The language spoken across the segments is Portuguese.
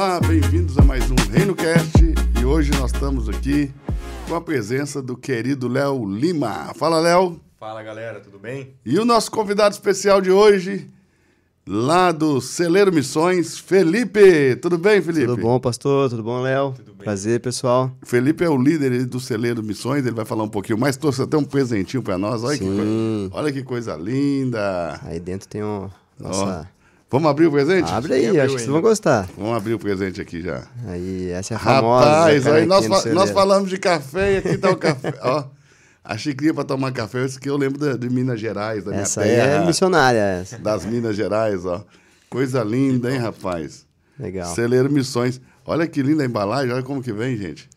Olá, bem-vindos a mais um Reino Cast e hoje nós estamos aqui com a presença do querido Léo Lima. Fala, Léo. Fala, galera, tudo bem? E o nosso convidado especial de hoje, lá do Celeiro Missões, Felipe. Tudo bem, Felipe? Tudo bom, pastor? Tudo bom, Léo? Tudo bem. Prazer, pessoal. Felipe é o líder do Celeiro Missões, ele vai falar um pouquinho mais. Trouxe até um presentinho para nós. Olha que, coisa, olha que coisa linda. Aí dentro tem um. Nossa. Vamos abrir o presente? Abre aí, acho que vocês vão gostar. Vamos abrir o presente aqui já. Aí, essa é a famosa. Rapaz, aí nós, fa- nós falamos de café e aqui tá o café. Ó, a xicrinha para tomar café, isso que eu lembro da- de, Minas Gerais, da minha Essa aí terra. é missionária, essa. Das Minas Gerais, ó. Coisa linda, hein, rapaz? Legal. Celeiro Missões. Olha que linda a embalagem, olha como que vem, gente. É.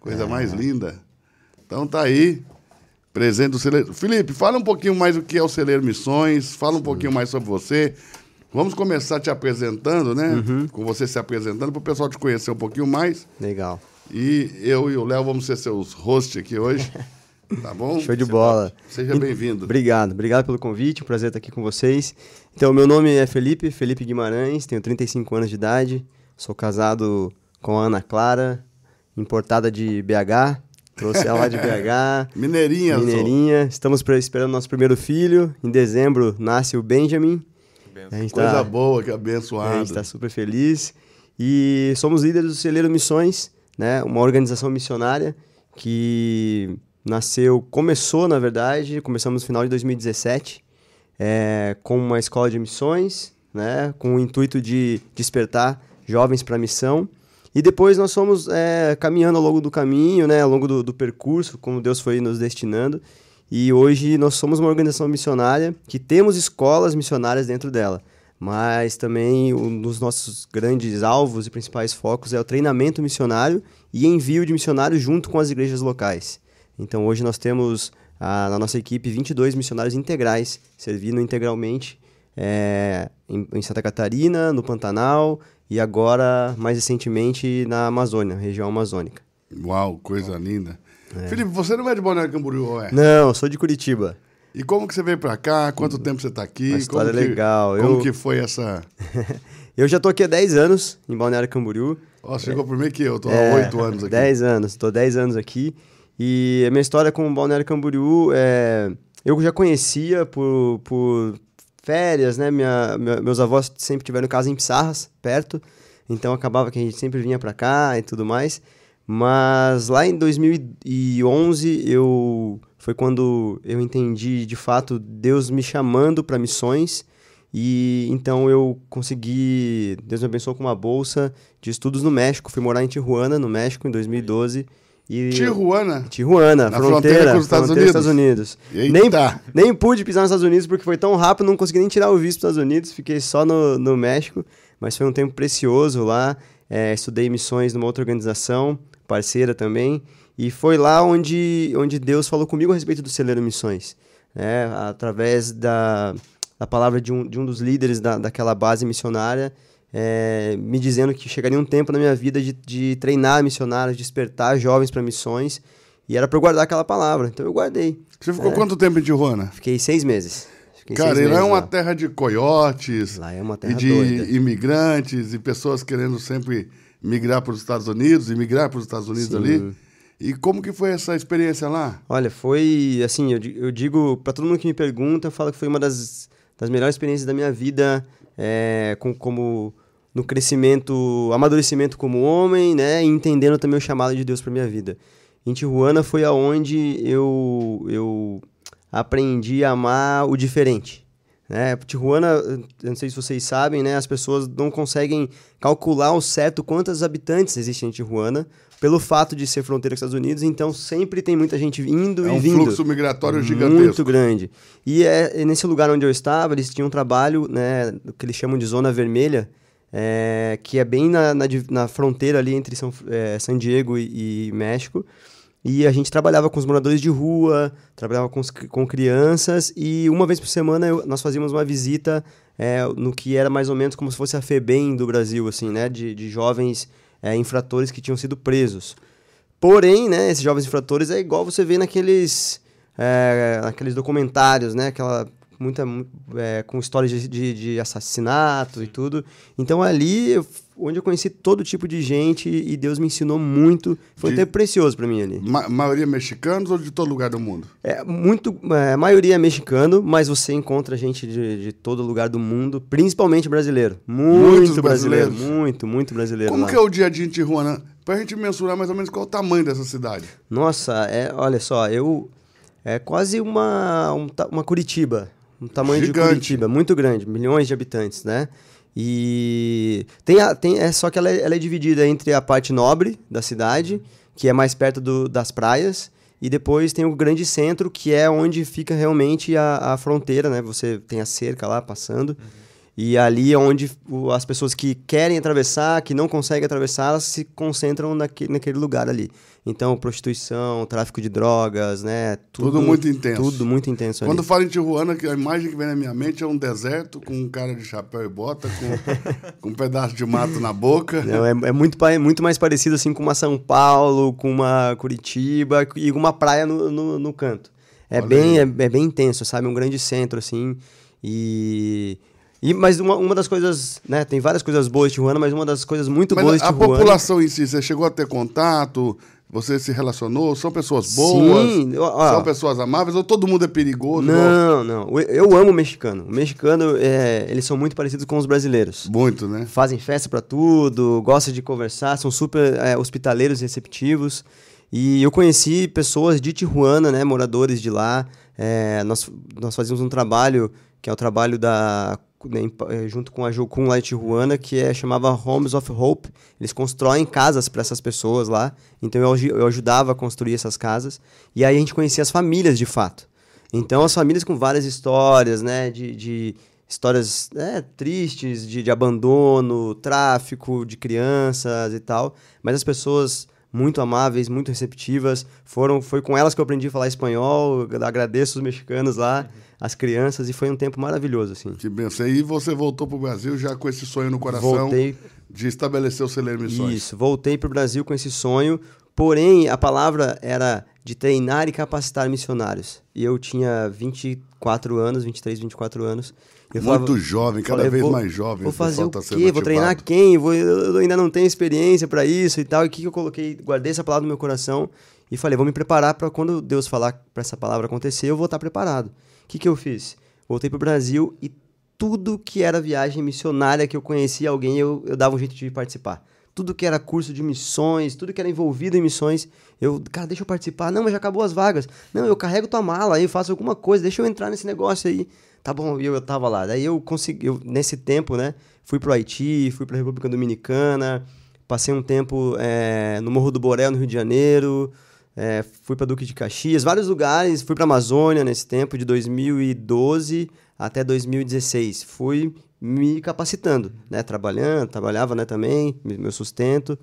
Coisa mais linda. Então tá aí, presente do Celeiro. Felipe, fala um pouquinho mais o que é o Celeiro Missões, fala um pouquinho mais sobre você. Vamos começar te apresentando, né? Uhum. Com você se apresentando, para o pessoal te conhecer um pouquinho mais. Legal. E eu e o Léo vamos ser seus hosts aqui hoje. Tá bom? Show de bola. Seja bem-vindo. Obrigado, obrigado pelo convite, um prazer estar aqui com vocês. Então, meu nome é Felipe, Felipe Guimarães, tenho 35 anos de idade, sou casado com a Ana Clara, importada de BH, trouxe ela lá de BH. Mineirinha, sou. Mineirinha, estamos pra- esperando nosso primeiro filho. Em dezembro nasce o Benjamin. A gente Coisa tá, boa, que a abençoado. gente está super feliz. E somos líderes do Celeiro Missões, né? Uma organização missionária que nasceu, começou na verdade, começamos no final de 2017, é, com uma escola de missões, né? Com o intuito de despertar jovens para a missão. E depois nós fomos é, caminhando ao longo do caminho, né? Ao longo do, do percurso, como Deus foi nos destinando. E hoje nós somos uma organização missionária que temos escolas missionárias dentro dela. Mas também um dos nossos grandes alvos e principais focos é o treinamento missionário e envio de missionários junto com as igrejas locais. Então hoje nós temos ah, na nossa equipe 22 missionários integrais, servindo integralmente é, em, em Santa Catarina, no Pantanal e agora, mais recentemente, na Amazônia, região amazônica. Uau, coisa linda. Felipe, você não é de Balneário Camboriú, ou é? Não, eu sou de Curitiba. E como que você veio pra cá? Quanto tempo você tá aqui? Uma história como que, legal. Como Eu- que foi essa... Eu já tô aqui há 10 anos em Balneário Camboriú. Ó, chegou primeiro que eu, tô É, há oito anos aqui. 10 anos, tô 10 anos aqui. E a minha história com o Balneário Camboriú é. Eu já conhecia por, por férias, né? Minha, minha- meus avós sempre tiveram casa em Pissarras, perto. Então acabava que a gente sempre vinha pra cá e tudo mais. Mas lá em 2011 eu foi quando eu entendi de fato Deus me chamando para missões e então eu consegui, Deus me abençoou com uma bolsa de estudos no México. Fui morar em Tijuana, no México, em 2012. E Tijuana. Tijuana, Na fronteira, fronteira com os Estados fronteira Unidos? Estados Unidos. Nem, nem pude pisar nos Estados Unidos porque foi tão rápido, não consegui nem tirar o visto dos Estados Unidos, fiquei só no, no México, mas foi um tempo precioso lá. É, estudei missões numa outra organização, parceira também, e foi lá onde, onde Deus falou comigo a respeito do Celeiro Missões, né? através da, da palavra de um, de um dos líderes da, daquela base missionária, é, me dizendo que chegaria um tempo na minha vida de, de treinar missionários, despertar jovens para missões, e era para eu guardar aquela palavra, então eu guardei. Você ficou quanto tempo em Tijuana? Fiquei seis meses. Fiquei Cara, seis e lá é uma lá. terra de coiotes. Lá é uma e terra de doida. imigrantes e pessoas querendo sempre migrar para os Estados Unidos e migrar para os Estados Unidos Sim. ali. E como que foi essa experiência lá? Olha, foi assim, eu, eu digo para todo mundo que me pergunta, eu falo que foi uma das, das melhores experiências da minha vida, é, com, como no crescimento, amadurecimento como homem, né, e entendendo também o chamado de Deus para minha vida. Em Tijuana foi aonde eu eu aprendi a amar o diferente. Né? Tijuana, não sei se vocês sabem, né? As pessoas não conseguem calcular ao certo quantos habitantes existem em Tijuana, pelo fato de ser fronteira com os Estados Unidos, então sempre tem muita gente indo É e um vindo. fluxo migratório gigantesco. Muito grande. E é, nesse lugar onde eu estava, eles tinham um trabalho, né, que eles chamam de zona vermelha, é, que é bem na, na, na fronteira ali entre São, é, San Diego e, e México. E a gente trabalhava com os moradores de rua, trabalhava com, os com crianças, e uma vez por semana eu- nós fazíamos uma visita é, no que era mais ou menos como se fosse a FEBEM do Brasil, assim, né? De, de jovens é, infratores que tinham sido presos. Porém, né, esses jovens infratores é igual você vê naqueles, é, naqueles documentários, né? Aquela muita é, com histórias de, de, de assassinato e tudo. Então ali onde eu conheci todo tipo de gente e Deus me ensinou muito. Foi de... um tempo precioso para mim ali. Ma maioria mexicanos ou de todo lugar do mundo? É, muito, é, maioria é mexicano, mas você encontra gente de, de todo lugar do mundo, principalmente brasileiro. Muito brasileiro, muito, muito brasileiro. Como lá. que é o dia a dia em Tijuana? Pra gente mensurar mais ou menos qual é o tamanho dessa cidade. Nossa, é, olha só, eu é quase uma, um, uma Curitiba, um tamanho Gigante. de Curitiba, muito grande, milhões de habitantes, né? E tem, a, tem é só que ela é, ela é, dividida entre a parte nobre da cidade, que é mais perto do, das praias, e depois tem o grande centro, que é onde fica realmente a, a fronteira, né? Você tem a cerca lá passando. Uhum. E ali é onde as pessoas que querem atravessar, que não conseguem atravessar, elas se concentram naquele, naquele lugar ali. Então, prostituição, tráfico de drogas, né? Tudo, tudo muito intenso. Tudo muito intenso Quando ali. falo em Tijuana, a imagem que vem na minha mente é um deserto com um cara de chapéu e bota, com, com um pedaço de mato na boca. Não, é, é muito, muito mais parecido assim com uma São Paulo, com uma Curitiba e uma praia no, no, no canto. É bem, é, é bem intenso, sabe? Um grande centro, assim. E e, mas uma, uma das coisas, né, tem várias coisas boas de Tijuana, mas uma das coisas muito mas boas de Tijuana... a população em si, você chegou a ter contato, você se relacionou, são pessoas boas, Sim, ó, são pessoas amáveis, ou todo mundo é perigoso? Não, não, eu amo o mexicano. O mexicano, é, eles são muito parecidos com os brasileiros. Muito, né? Fazem festa para tudo, gostam de conversar, são super é, hospitaleiros e receptivos. E eu conheci pessoas de Tijuana, né, moradores de lá. É, nós, nós fazíamos um trabalho, que é o trabalho da junto com a Jocum lá em Tijuana, que é, chamava Homes of Hope. Eles constroem casas para essas pessoas lá. Então eu, eu ajudava a construir essas casas. E aí a gente conhecia as famílias de fato. Então as famílias com várias histórias, né? De, de histórias é, tristes, de, de abandono, tráfico de crianças e tal. Mas as pessoas muito amáveis, muito receptivas. Foram, foi com elas que eu aprendi a falar espanhol. Agradeço os mexicanos lá, as crianças, e foi um tempo maravilhoso, assim. Que benção. E você voltou para o Brasil já com esse sonho no coração voltei, de estabelecer o Celeiro Missões? Isso, voltei para o Brasil com esse sonho, porém a palavra era de treinar e capacitar missionários. E eu tinha 24 anos, 23, 24 anos. Eu Muito falava, jovem, cada falei, vez vou, mais jovem. Vou fazer o tá quê? Vou treinar quem? Vou, eu ainda não tenho experiência para isso e tal. E o que, que eu coloquei? Guardei essa palavra no meu coração e falei, vou me preparar para quando Deus falar para essa palavra acontecer, eu vou estar preparado. O que, que eu fiz? Voltei para o Brasil e tudo que era viagem missionária que eu conhecia alguém, eu, eu dava um jeito de participar. Tudo que era curso de missões, tudo que era envolvido em missões, eu, cara, deixa eu participar. Não, mas já acabou as vagas. Não, eu carrego tua mala aí, faço alguma coisa, deixa eu entrar nesse negócio aí. Tá bom, eu, eu tava lá. Daí eu consegui, eu, nesse tempo, né, fui pro Haiti, fui pra República Dominicana, passei um tempo é, no Morro do Borel, no Rio de Janeiro, é, fui para Duque de Caxias, vários lugares, fui para Amazônia nesse tempo, de 2012 até 2016. Fui me capacitando, né, trabalhando, trabalhava né, também, meu sustento,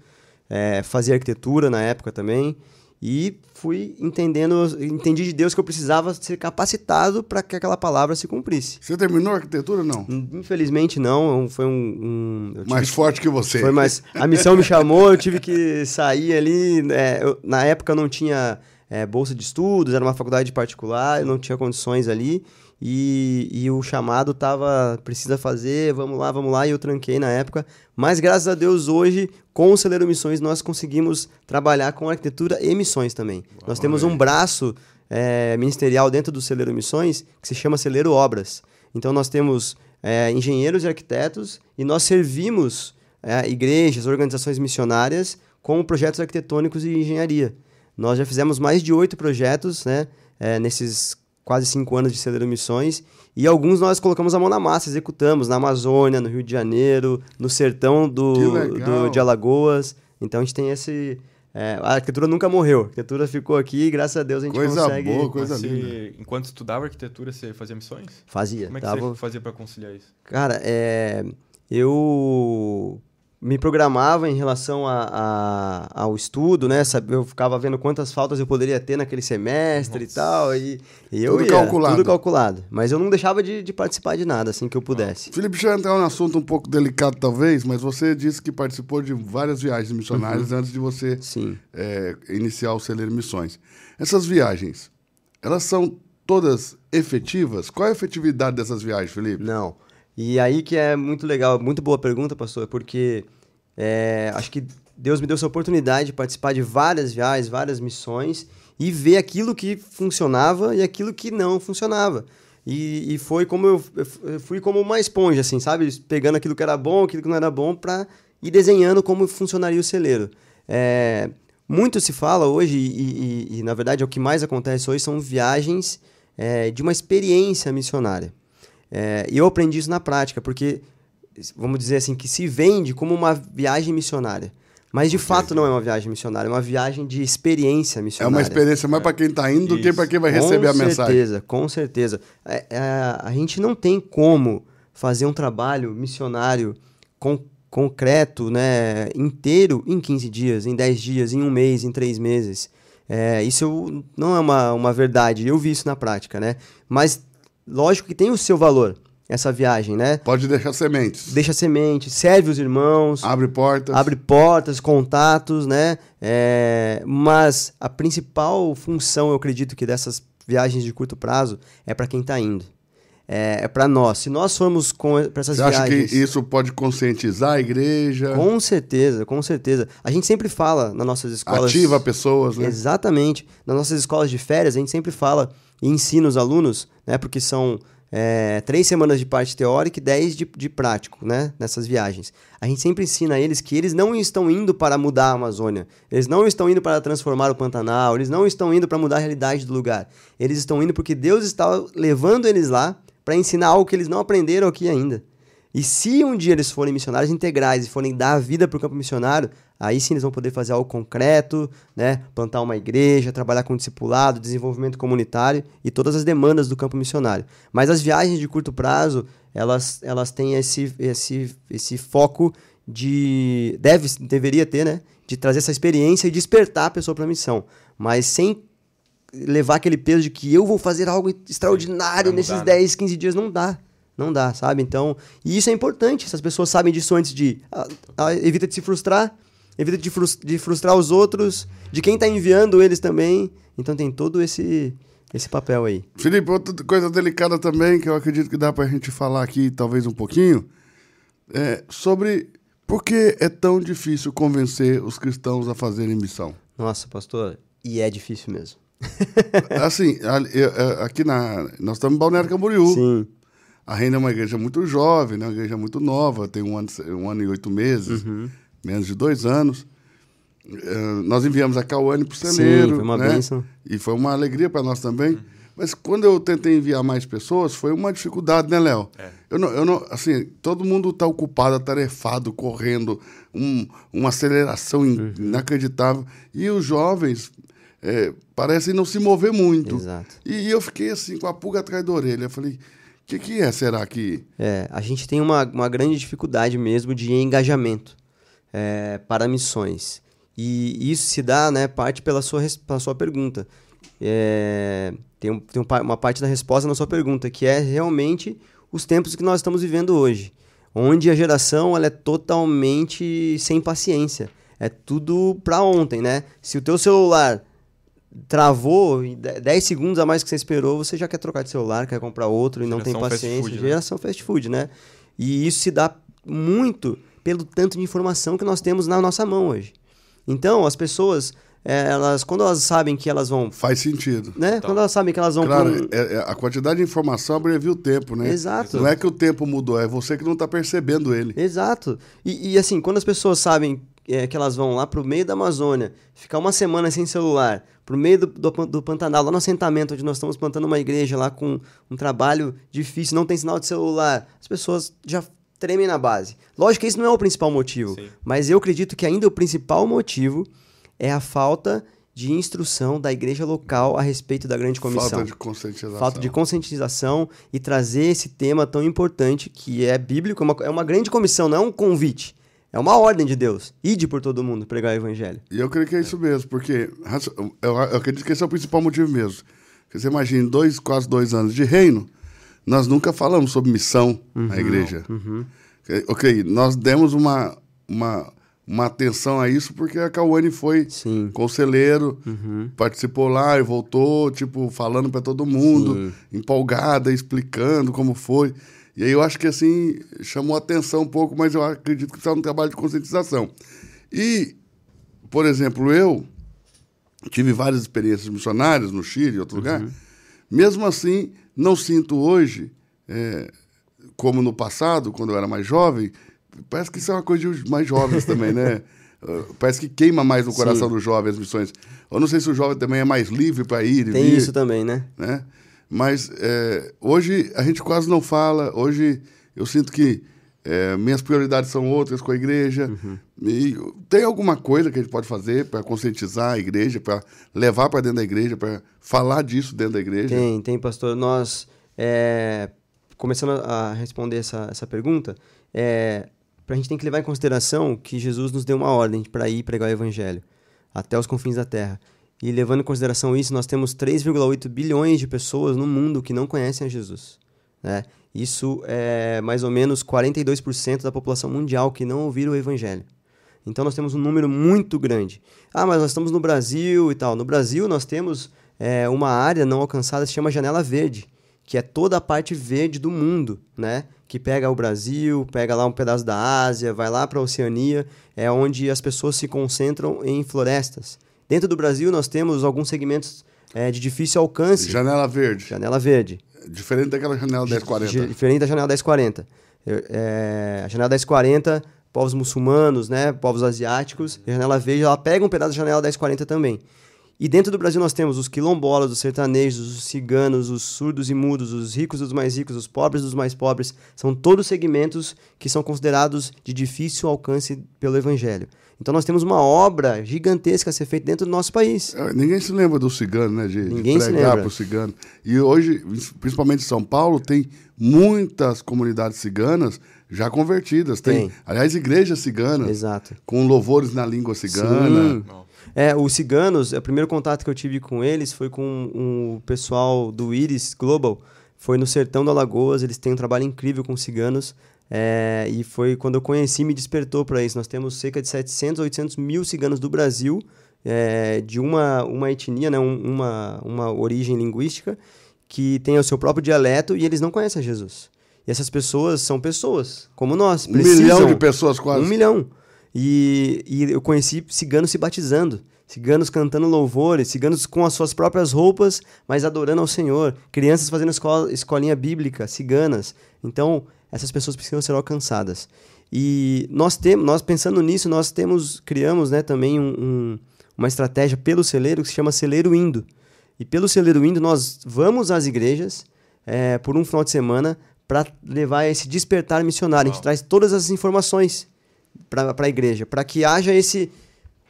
é, fazia arquitetura na época também. E fui entendendo, entendi de Deus que eu precisava ser capacitado para que aquela palavra se cumprisse. Você terminou a arquitetura não? Infelizmente não, foi um... um mais forte que você. Foi mais... A missão me chamou, eu tive que sair ali, é, eu, na época eu não tinha é, bolsa de estudos, era uma faculdade particular, eu não tinha condições ali, e, e o chamado tava, precisa fazer, vamos lá, vamos lá, e eu tranquei na época. Mas graças a Deus hoje, com o Celeiro Missões, nós conseguimos trabalhar com arquitetura e missões também. Nós temos um braço é, ministerial dentro do Celeiro Missões que se chama Celeiro Obras. Então nós temos é, engenheiros e arquitetos e nós servimos é, igrejas, organizações missionárias com projetos arquitetônicos e engenharia. Nós já fizemos mais de oito projetos né, é, nesses quase cinco anos de Celeiro Missões, e alguns nós colocamos a mão na massa, executamos na Amazônia, no Rio de Janeiro, no sertão do, do de Alagoas. Então a gente tem esse. É, a arquitetura nunca morreu, a arquitetura ficou aqui e graças a Deus a gente coisa consegue. Boa, coisa linda. Enquanto estudava arquitetura, você fazia missões? Fazia. Como é que tava... você fazia para conciliar isso? Cara, é, eu me programava em relação a, a, ao estudo, né? Eu ficava vendo quantas faltas eu poderia ter naquele semestre Nossa. e tal. E, e eu tudo ia, calculado. Tudo calculado. Mas eu não deixava de, de participar de nada, assim que eu pudesse. Felipe, deixa eu entrar num assunto um pouco delicado, talvez, mas você disse que participou de várias viagens missionárias uhum. antes de você Sim. É, iniciar o Celeiro Missões. Essas viagens, elas são todas efetivas? Qual é a efetividade dessas viagens, Felipe? Não. E aí que é muito legal, muito boa pergunta, pastor, porque é, acho que Deus me deu essa oportunidade de participar de várias viagens, várias missões e ver aquilo que funcionava e aquilo que não funcionava. E, e foi como eu, eu fui como uma esponja, assim, sabe? Pegando aquilo que era bom, aquilo que não era bom, para ir desenhando como funcionaria o celeiro. É, muito se fala hoje, e, e, e, na verdade é o que mais acontece hoje, são viagens é, de uma experiência missionária. É, e eu aprendi isso na prática, porque, vamos dizer assim, que se vende como uma viagem missionária. Mas de okay. fato não é uma viagem missionária, é uma viagem de experiência missionária. É uma experiência mais para quem está indo do que para quem vai receber com a mensagem. Com certeza, com certeza. É, é, a gente não tem como fazer um trabalho missionário com, concreto, né, inteiro, em 15 dias, em 10 dias, em um mês, em 3 meses. É, isso não é uma, uma verdade, eu vi isso na prática, né? Mas lógico que tem o seu valor essa viagem, né? Pode deixar sementes. Deixa sementes, serve os irmãos. Abre portas. Abre portas, contatos, né? É, mas a principal função, eu acredito que dessas viagens de curto prazo é para quem está indo. É, é para nós. Se nós formos para essas Você viagens. Você acha que isso pode conscientizar a igreja? Com certeza, com certeza. A gente sempre fala nas nossas escolas. Ativa pessoas, né? Exatamente. Nas nossas escolas de férias, a gente sempre fala e ensina os alunos, né? Porque são é, três semanas de parte teórica e dez de, de prático, né? Nessas viagens. A gente sempre ensina a eles que eles não estão indo para mudar a Amazônia. Eles não estão indo para transformar o Pantanal. Eles não estão indo para mudar a realidade do lugar. Eles estão indo porque Deus está levando eles lá para ensinar algo que eles não aprenderam aqui ainda. E se um dia eles forem missionários integrais e forem dar a vida para o campo missionário, aí sim eles vão poder fazer algo concreto, né? plantar uma igreja, trabalhar com discipulado, desenvolvimento comunitário e todas as demandas do campo missionário. Mas as viagens de curto prazo, elas, elas têm esse, esse, esse foco de. Deve, deveria ter, né? De trazer essa experiência e despertar a pessoa para a missão. Mas sem levar aquele peso de que eu vou fazer algo extraordinário nesses mudar, 10, 15 dias, não dá. Não dá, sabe? Então, e isso é importante. Essas pessoas sabem disso antes de. Ah, ah, evita de se frustrar, evita de, frust de frustrar os outros, de quem está enviando eles também. Então tem todo esse, esse papel aí. Felipe, outra coisa delicada também, que eu acredito que dá para a gente falar aqui, talvez um pouquinho, é sobre por que é tão difícil convencer os cristãos a fazerem missão. Nossa, pastor, e é difícil mesmo. assim, aqui na. Nós estamos em Balneário Camboriú. Sim. A Reina é uma igreja muito jovem, né? uma igreja muito nova, tem um ano, um ano e oito meses, uhum. menos de dois anos. Uh, nós enviamos a Cauane para o celeiro. Sim, foi uma né? bênção. E foi uma alegria para nós também. Uhum. Mas quando eu tentei enviar mais pessoas, foi uma dificuldade, né, Léo? É. Eu não, eu não, assim, todo mundo está ocupado, atarefado, correndo, um, uma aceleração uhum. inacreditável. E os jovens é, parecem não se mover muito. Exato. E, e eu fiquei assim, com a pulga atrás da orelha. Eu falei, que, que é, será que. É, a gente tem uma, uma grande dificuldade mesmo de engajamento é, para missões. E isso se dá, né, parte pela sua, pela sua pergunta. É, tem, um, tem uma parte da resposta na sua pergunta, que é realmente os tempos que nós estamos vivendo hoje. Onde a geração ela é totalmente sem paciência. É tudo para ontem, né? Se o teu celular travou, 10 segundos a mais que você esperou, você já quer trocar de celular, quer comprar outro e não tem paciência. Fast food, né? Geração fast food, né? E isso se dá muito pelo tanto de informação que nós temos na nossa mão hoje. Então, as pessoas, é, elas, quando elas sabem que elas vão. Faz sentido. Né? Então. Quando elas sabem que elas vão. Claro, um... é, é, a quantidade de informação abrevia o tempo, né? Exato. Não é que o tempo mudou, é você que não está percebendo ele. Exato. E, e, assim, quando as pessoas sabem é, que elas vão lá para o meio da Amazônia, ficar uma semana sem celular, para o meio do, do, do, Pantanal, lá no assentamento, onde nós estamos plantando uma igreja lá com um trabalho difícil, não tem sinal de celular, as pessoas já tremem na base. Lógico que isso não é o principal motivo, Sim. mas eu acredito que ainda o principal motivo é a falta de instrução da igreja local a respeito da grande comissão. Falta de conscientização. Falta de conscientização e trazer esse tema tão importante que é bíblico, é uma, é uma grande comissão, não é um convite. É uma ordem de Deus. Ide por todo mundo pregar o evangelho. E eu creio que é isso mesmo, porque eu, acredito que esse é o principal motivo mesmo. Porque você imagina, dois, quase dois anos de reino, nós nunca falamos sobre missão uhum, na igreja. Uhum. Ok, nós demos uma, uma, uma atenção a isso, porque a Cauane foi Sim. conselheiro, Uhum. participou lá e voltou, tipo, falando para todo mundo, Sim. empolgada, explicando como foi. E aí eu acho que assim chamou atenção um pouco, mas eu acredito que está um trabalho de conscientização. E, por exemplo, eu tive várias experiências missionárias no Chile e outro lugar. Mesmo assim, não sinto hoje, é, como no passado, quando eu era mais jovem, parece que isso é uma coisa de mais jovens também, né? Uh, Parece que queima mais no coração Sim. do jovem as missões. Eu não sei se o jovem também é mais livre para ir e Tem vir isso também, né? né? Mas é, hoje a gente quase não fala. Hoje eu sinto que é, minhas prioridades são outras com a igreja. Uhum. E tem alguma coisa que a gente pode fazer para conscientizar a igreja, para levar para dentro da igreja, para falar disso dentro da igreja? Tem, tem, pastor. Nós, é, começando a responder essa, essa pergunta, é, a gente tem que levar em consideração que Jesus nos deu uma ordem para ir pregar o evangelho até os confins da terra. E levando em consideração isso, nós temos 3,8 bilhões de pessoas no mundo que não conhecem a Jesus. Né? Isso é mais ou menos 42% da população mundial que não ouviram o evangelho. Então nós temos um número muito grande. Ah, mas nós estamos no Brasil e tal. No Brasil nós temos é, uma área não alcançada que se chama Janela Verde, que é toda a parte verde do mundo, né? Que pega o Brasil, pega lá um pedaço da Ásia, vai lá para a Oceania, é onde as pessoas se concentram em florestas. Dentro do Brasil nós temos alguns segmentos é, de difícil alcance. Janela verde. Janela Verde. Diferente daquela janela 1040. Di- Diferente da janela 1040. Eu- é, a janela 1040, povos muçulmanos, né, povos asiáticos, a janela verde, ela pega um pedaço da janela 1040 também. E dentro do Brasil nós temos os quilombolas, os sertanejos, os ciganos, os surdos e mudos, os ricos dos mais ricos, os pobres dos mais pobres. São todos segmentos que são considerados de difícil alcance pelo evangelho. Então nós temos uma obra gigantesca a ser feita dentro do nosso país. É, Ninguém se lembra do cigano, né? De, de Ninguém se pregar lembra. para o cigano. E hoje, principalmente em São Paulo, tem muitas comunidades ciganas já convertidas. Tem, Tem. aliás, igrejas ciganas, Exato. com louvores na língua cigana. Sim. É, os ciganos, o primeiro contato que eu tive com eles foi com um, o pessoal do Iris Global. Foi no sertão do Alagoas, eles têm um trabalho incrível com ciganos. é, e foi quando eu conheci, me despertou para isso. Nós temos cerca de 700, 800 mil ciganos do Brasil, é, de uma, uma etnia, né, um- uma, uma origem linguística, que tem o seu próprio dialeto e eles não conhecem Jesus. E essas pessoas são pessoas, como nós. Um milhão precisam- de pessoas quase. um milhão. E, e eu conheci ciganos se batizando, ciganos cantando louvores, ciganos com as suas próprias roupas, mas adorando ao Senhor, crianças fazendo escola, escolinha bíblica, ciganas. Então, essas pessoas precisam ser alcançadas. E nós temos, nós pensando nisso, nós temos, criamos né, também um- um- uma estratégia pelo celeiro que se chama Celeiro Indo. E pelo Celeiro Indo, nós vamos às igrejas é, por um final de semana para levar esse despertar missionário. A gente traz todas as informações para a igreja, para que haja esse.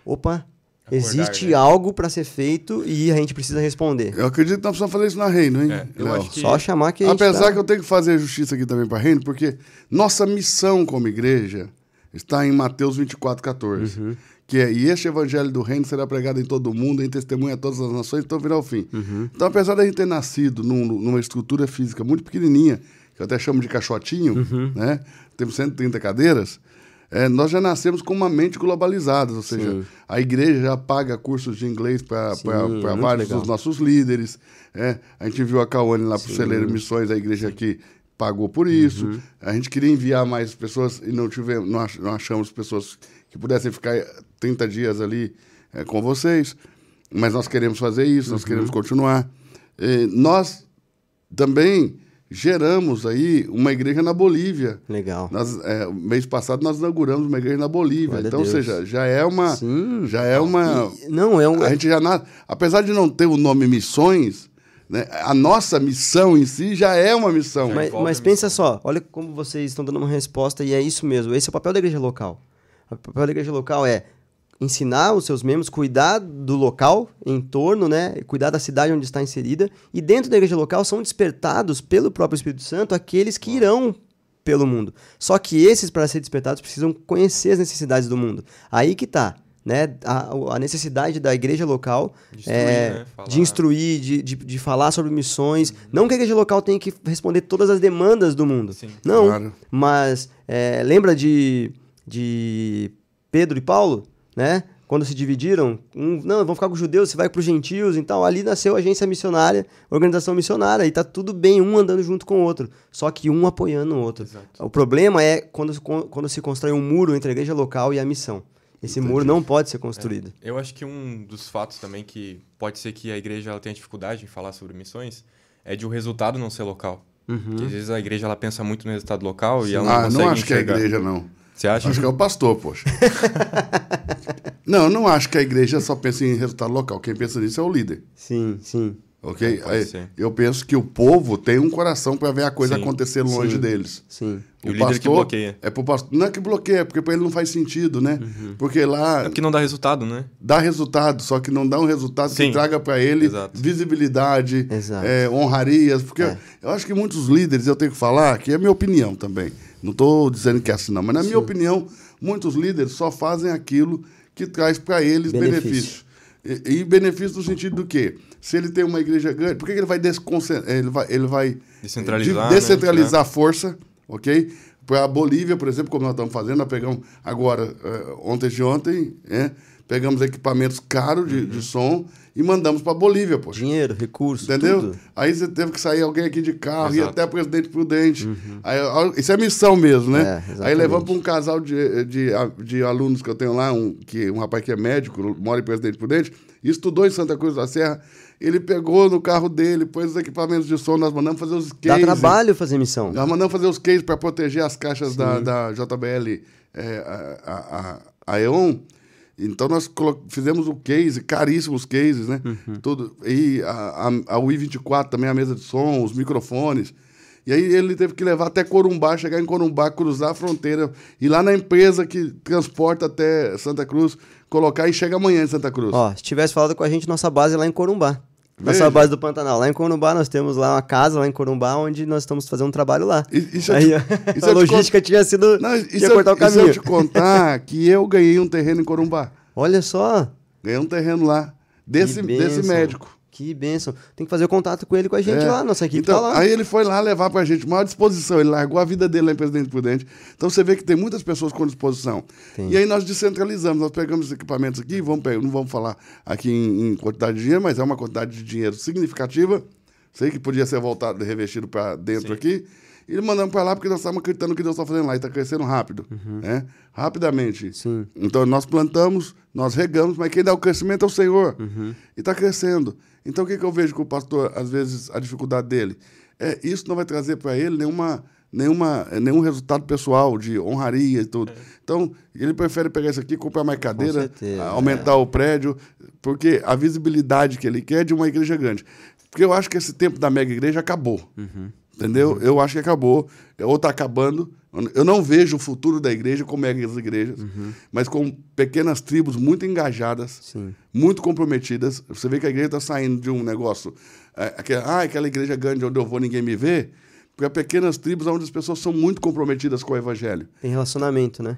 Opa, Acordar, existe né? algo para ser feito e a gente precisa responder. Eu acredito que nós precisamos fazer isso na Reino, hein? É, eu acho que- Só chamar que a gente Apesar tá- que eu tenho que fazer justiça aqui também para Reino, porque nossa missão como igreja está em Mateus 24, 14. Uhum. Que é, e este evangelho do reino será pregado em todo o mundo, em testemunha a todas as nações, então virá o fim. Uhum. Então, apesar da gente ter nascido num- numa estrutura física muito pequenininha, que eu até chamo de caixotinho, Uhum. né? Temos 130 cadeiras, é, nós já nascemos com uma mente globalizada, ou seja, Sim. a igreja já paga cursos de inglês para vários legal. dos nossos líderes. é. A gente viu a Cauane lá para o Celeiro Missões, a igreja aqui pagou por isso. Uhum. A gente queria enviar mais pessoas e não, tivemos, não, ach- não achamos pessoas que pudessem ficar 30 dias ali é, com vocês. Mas nós queremos fazer isso, Uhum. nós queremos continuar. E nós também geramos aí uma igreja na Bolívia. Legal. Nós, é, mês passado nós inauguramos uma igreja na Bolívia. Então, ou seja, já é uma. Sim. Já é uma. E- não, é um. A gente já na... Apesar de não ter o nome missões, né, a nossa missão em si já é uma missão. Mas, mas pensa só, olha como vocês estão dando uma resposta e é isso mesmo. Esse é o papel da igreja local. O papel da igreja local é ensinar os seus membros, cuidar do local, em torno, né? Cuidar da cidade onde está inserida. E dentro da igreja local são despertados pelo próprio Espírito Santo aqueles que irão pelo mundo. Só que esses, para ser despertados, precisam conhecer as necessidades do mundo. Aí que tá. Né? A, a necessidade da igreja local De instruir, é, né? De instruir, de, de, de falar sobre missões. Não que a igreja local tenha que responder todas as demandas do mundo. Sim. Não, Claro. mas é, lembra de, de Pedro e Paulo, né? Quando se dividiram, um, não, vão ficar com os judeus, você vai para os gentios, então ali nasceu a agência missionária, organização missionária, e tá tudo bem, um andando junto com o outro, só que um apoiando o outro. Exato. O problema é quando, quando se constrói um muro entre a igreja local e a missão. Esse muro não pode ser construído. Eu acho que um dos fatos também que pode ser que a igreja ela tenha dificuldade em falar sobre missões é de o resultado não ser local. Porque às vezes a igreja ela pensa muito no resultado local e ela não Ah, consegue não acho que é a enxergar. igreja, não. Você acha? Acho que é o pastor, poxa. não, eu não acho que a igreja só pensa em resultado local. Quem pensa nisso é o líder. Sim, sim. Ok? Pode Aí, eu penso que o povo tem um coração para ver a coisa Sim, acontecer longe sim. deles. Sim. E o líder que bloqueia. É pro pastor, não é que bloqueia, porque para ele não faz sentido, né? Uhum. Porque lá É porque não dá resultado, né? dá resultado, só que não dá um resultado que Sim. traga para ele Exato. visibilidade, Exato. é, honrarias. Porque É. eu acho que muitos líderes, eu tenho que falar, que é minha opinião também. Não estou dizendo que é assim, não, mas na minha opinião, muitos líderes só fazem aquilo que traz para eles Benefício. benefício. E, e benefício no sentido do quê? Se ele tem uma igreja grande, por que ele vai desconcentrar? Ele vai, ele vai Descentralizar, de- né? descentralizar a força, ok? Para a Bolívia, por exemplo, como nós estamos fazendo, nós pegamos agora, eh, ontem de ontem, né? Pegamos equipamentos caros de, Uhum. de som e mandamos para a Bolívia, poxa. Dinheiro, recursos, Entendeu? tudo. Aí você teve que sair alguém aqui de carro, ir Exato. até Presidente Prudente. Aí, ó, isso é missão mesmo, né? É. Aí levamos para um casal de, de, de alunos que eu tenho lá, um, que, um rapaz que é médico, mora em Presidente Prudente, e estudou em Santa Cruz da Serra. Ele pegou no carro dele, pôs os equipamentos de som, nós mandamos fazer os Dá cases. trabalho fazer missão. Nós mandamos fazer os cases para proteger as caixas da, da JBL, é, a, a, a, a EON. Então nós fizemos o case, caríssimos cases, né? Tudo. E a, a, a UI24 também, a mesa de som, os microfones. E aí ele teve que levar até Corumbá, chegar em Corumbá, cruzar a fronteira, ir lá na empresa que transporta até Santa Cruz, colocar e chega amanhã em Santa Cruz. Ó, se tivesse falado com a gente, nossa base é lá em Corumbá. Veja. base do Pantanal. Lá em Corumbá, nós temos lá uma casa lá em Corumbá, onde nós estamos fazendo um trabalho lá. Eu Aí, se a logística tinha sido. Não, e tinha eu- cortar o e se eu caminho. te contar que eu ganhei um terreno em Corumbá? Olha só. Ganhei um terreno lá, desse, desse médico. Que bênção. Tem que fazer o contato com ele com a gente É. lá. Nossa equipe então, tá lá. Aí ele foi lá levar pra gente, maior disposição. Ele largou a vida dele lá em Presidente Prudente. Então você vê que tem muitas pessoas com disposição. Tem. E aí nós descentralizamos, nós pegamos os equipamentos aqui, vamos pegar, não vamos falar aqui em, em quantidade de dinheiro, mas é uma quantidade de dinheiro significativa. Sei que podia ser voltado, revestido para dentro Sim. aqui. E mandamos para lá porque nós estamos acreditando no que Deus está fazendo lá. E está crescendo rápido. Né? Rapidamente. Uhum. Sim. Então nós plantamos, nós regamos, mas quem dá o crescimento é o Senhor. Uhum. E está crescendo. Então o que, que eu vejo com o pastor, às vezes, a dificuldade dele? É, isso não vai trazer para ele nenhuma, nenhuma, eh, nenhum resultado pessoal de honraria e tudo. Então, ele prefere pegar isso aqui, comprar mais cadeira, certeza, aumentar o prédio, porque a visibilidade que ele quer é de uma igreja grande. Porque eu acho que esse tempo da mega igreja acabou. Entendeu? Eu acho que acabou. Ou está acabando. Eu não vejo o futuro da igreja como megas igrejas, mas com pequenas tribos muito engajadas, Sim. muito comprometidas. Você vê que a igreja está saindo de um negócio. É, ah, aquela igreja grande onde eu vou ninguém me vê. Para pequenas tribos onde as pessoas são muito comprometidas com o evangelho Tem relacionamento, né?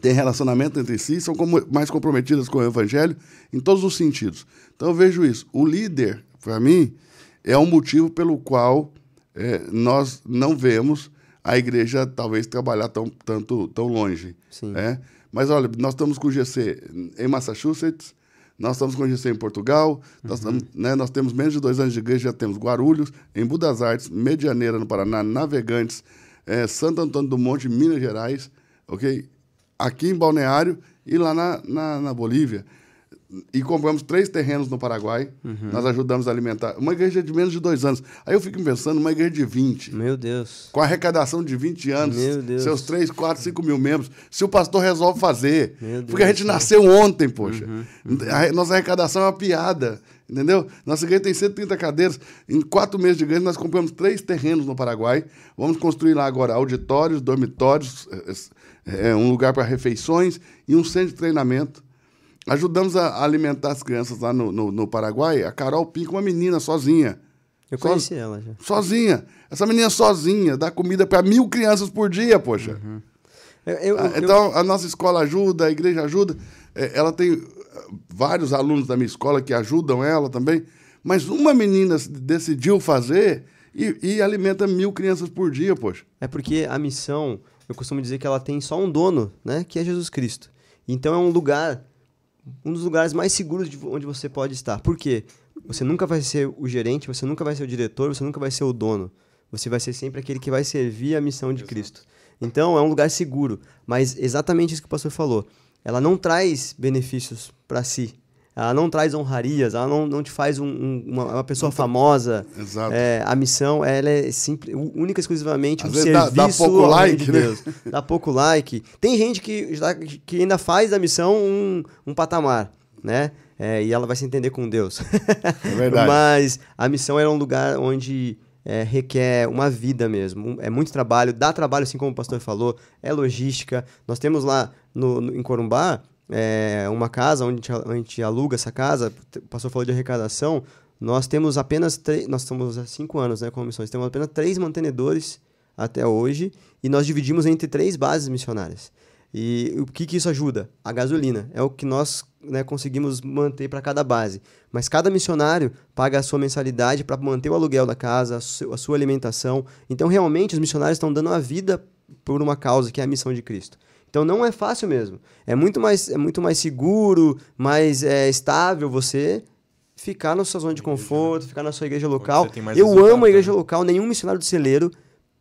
têm relacionamento entre si, são como- mais comprometidas com o evangelho em todos os sentidos. Então eu vejo isso. O líder, para mim, é um motivo pelo qual é, nós não vemos a igreja talvez trabalhar tão, tanto, tão longe. Sim. né? Mas olha, nós estamos com o GC em Massachusetts, nós estamos com o GC em Portugal, nós, estamos, né, nós temos menos de dois anos de igreja, já temos Guarulhos, em Budas Artes, Medianeira, no Paraná, Navegantes, eh, Santo Antônio do Monte, Minas Gerais, ok? Aqui em Balneário e lá na, na, na Bolívia. E compramos três terrenos no Paraguai, Uhum. nós ajudamos a alimentar. Uma igreja de menos de dois anos. Aí eu fico pensando, uma igreja de 20 Meu Deus. com arrecadação de 20 anos, Meu Deus. seus 3, 4, 5 mil membros, se o pastor resolve fazer. Meu Deus Porque a gente. Uhum, nasceu ontem, poxa. A nossa arrecadação é uma piada, entendeu? Nossa igreja tem 130 cadeiras. Em quatro meses de igreja, nós compramos três terrenos no Paraguai. Vamos construir lá agora auditórios, dormitórios, é, é, um lugar para refeições e um centro de treinamento. Ajudamos a alimentar as crianças lá no, no, no Paraguai. A Carol Pinco, uma menina sozinha. Eu conheci ela já. Sozinha. Essa menina sozinha dá comida para mil crianças por dia, poxa. Eu, eu- Ah, eu- Então, a nossa escola ajuda, a igreja ajuda. É, Ela tem ah, vários alunos da minha escola que ajudam ela também. Mas uma menina decidiu fazer e, e alimenta mil crianças por dia, poxa. É porque a missão, eu costumo dizer que ela tem só um dono, né? Que é Jesus Cristo. Então é um lugar, um dos lugares mais seguros de onde você pode estar. Por quê? Você nunca vai ser o gerente, você nunca vai ser o diretor, você nunca vai ser o dono. Você vai ser sempre aquele que vai servir a missão de Exato. Cristo. Então é um lugar seguro. Mas exatamente isso que o pastor falou. Ela não traz benefícios para si. Ela não traz honrarias, ela não, não te faz um, um, uma, uma, pessoa não, famosa. Exato. É, a missão ela é simples, única e exclusivamente Às um serviço dá, dá pouco like, de? Deus. Né? Dá pouco like. Tem gente que, que ainda faz da missão um, um patamar, né? É, e ela vai se entender com Deus. É verdade. Mas a missão era um lugar onde é, requer uma vida mesmo. É muito trabalho, dá trabalho, assim como o pastor falou, é logística. Nós temos lá no, no em Corumbá é, uma casa onde a, gente, a gente aluga essa casa, o pastor falou de arrecadação. Nós temos apenas três, nós estamos há cinco anos né, com missões, temos apenas três mantenedores até hoje e nós dividimos entre três bases missionárias. E o que, que isso ajuda? A gasolina. É o que nós né, conseguimos manter para cada base. Mas cada missionário paga a sua mensalidade para manter o aluguel da casa, a sua alimentação. Então, realmente, os missionários estão dando a vida por uma causa, que é a missão de Cristo. Então, não é fácil mesmo. É muito mais, é muito mais seguro, mais é, estável você ficar na sua zona de conforto, ficar na sua igreja local. Eu amo a igreja né? local. Nenhum missionário do celeiro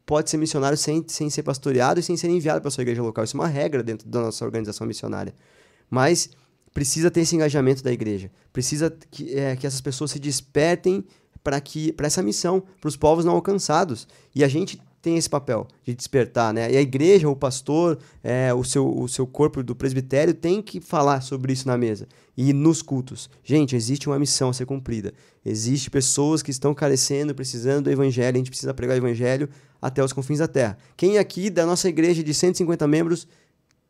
pode ser missionário sem, sem ser pastoreado e sem ser enviado para sua igreja local. Isso é uma regra dentro da nossa organização missionária. Mas precisa ter esse engajamento da igreja. Precisa que, é, que essas pessoas se despertem para que para essa missão, para os povos não alcançados. E a gente tem esse papel de despertar, né? E a igreja, o pastor, é, o, seu, o seu corpo do presbitério tem que falar sobre isso na mesa e nos cultos. Gente, existe uma missão a ser cumprida. Existe pessoas que estão carecendo, precisando do evangelho, a gente precisa pregar o evangelho até os confins da terra. Quem aqui da nossa igreja de 150 membros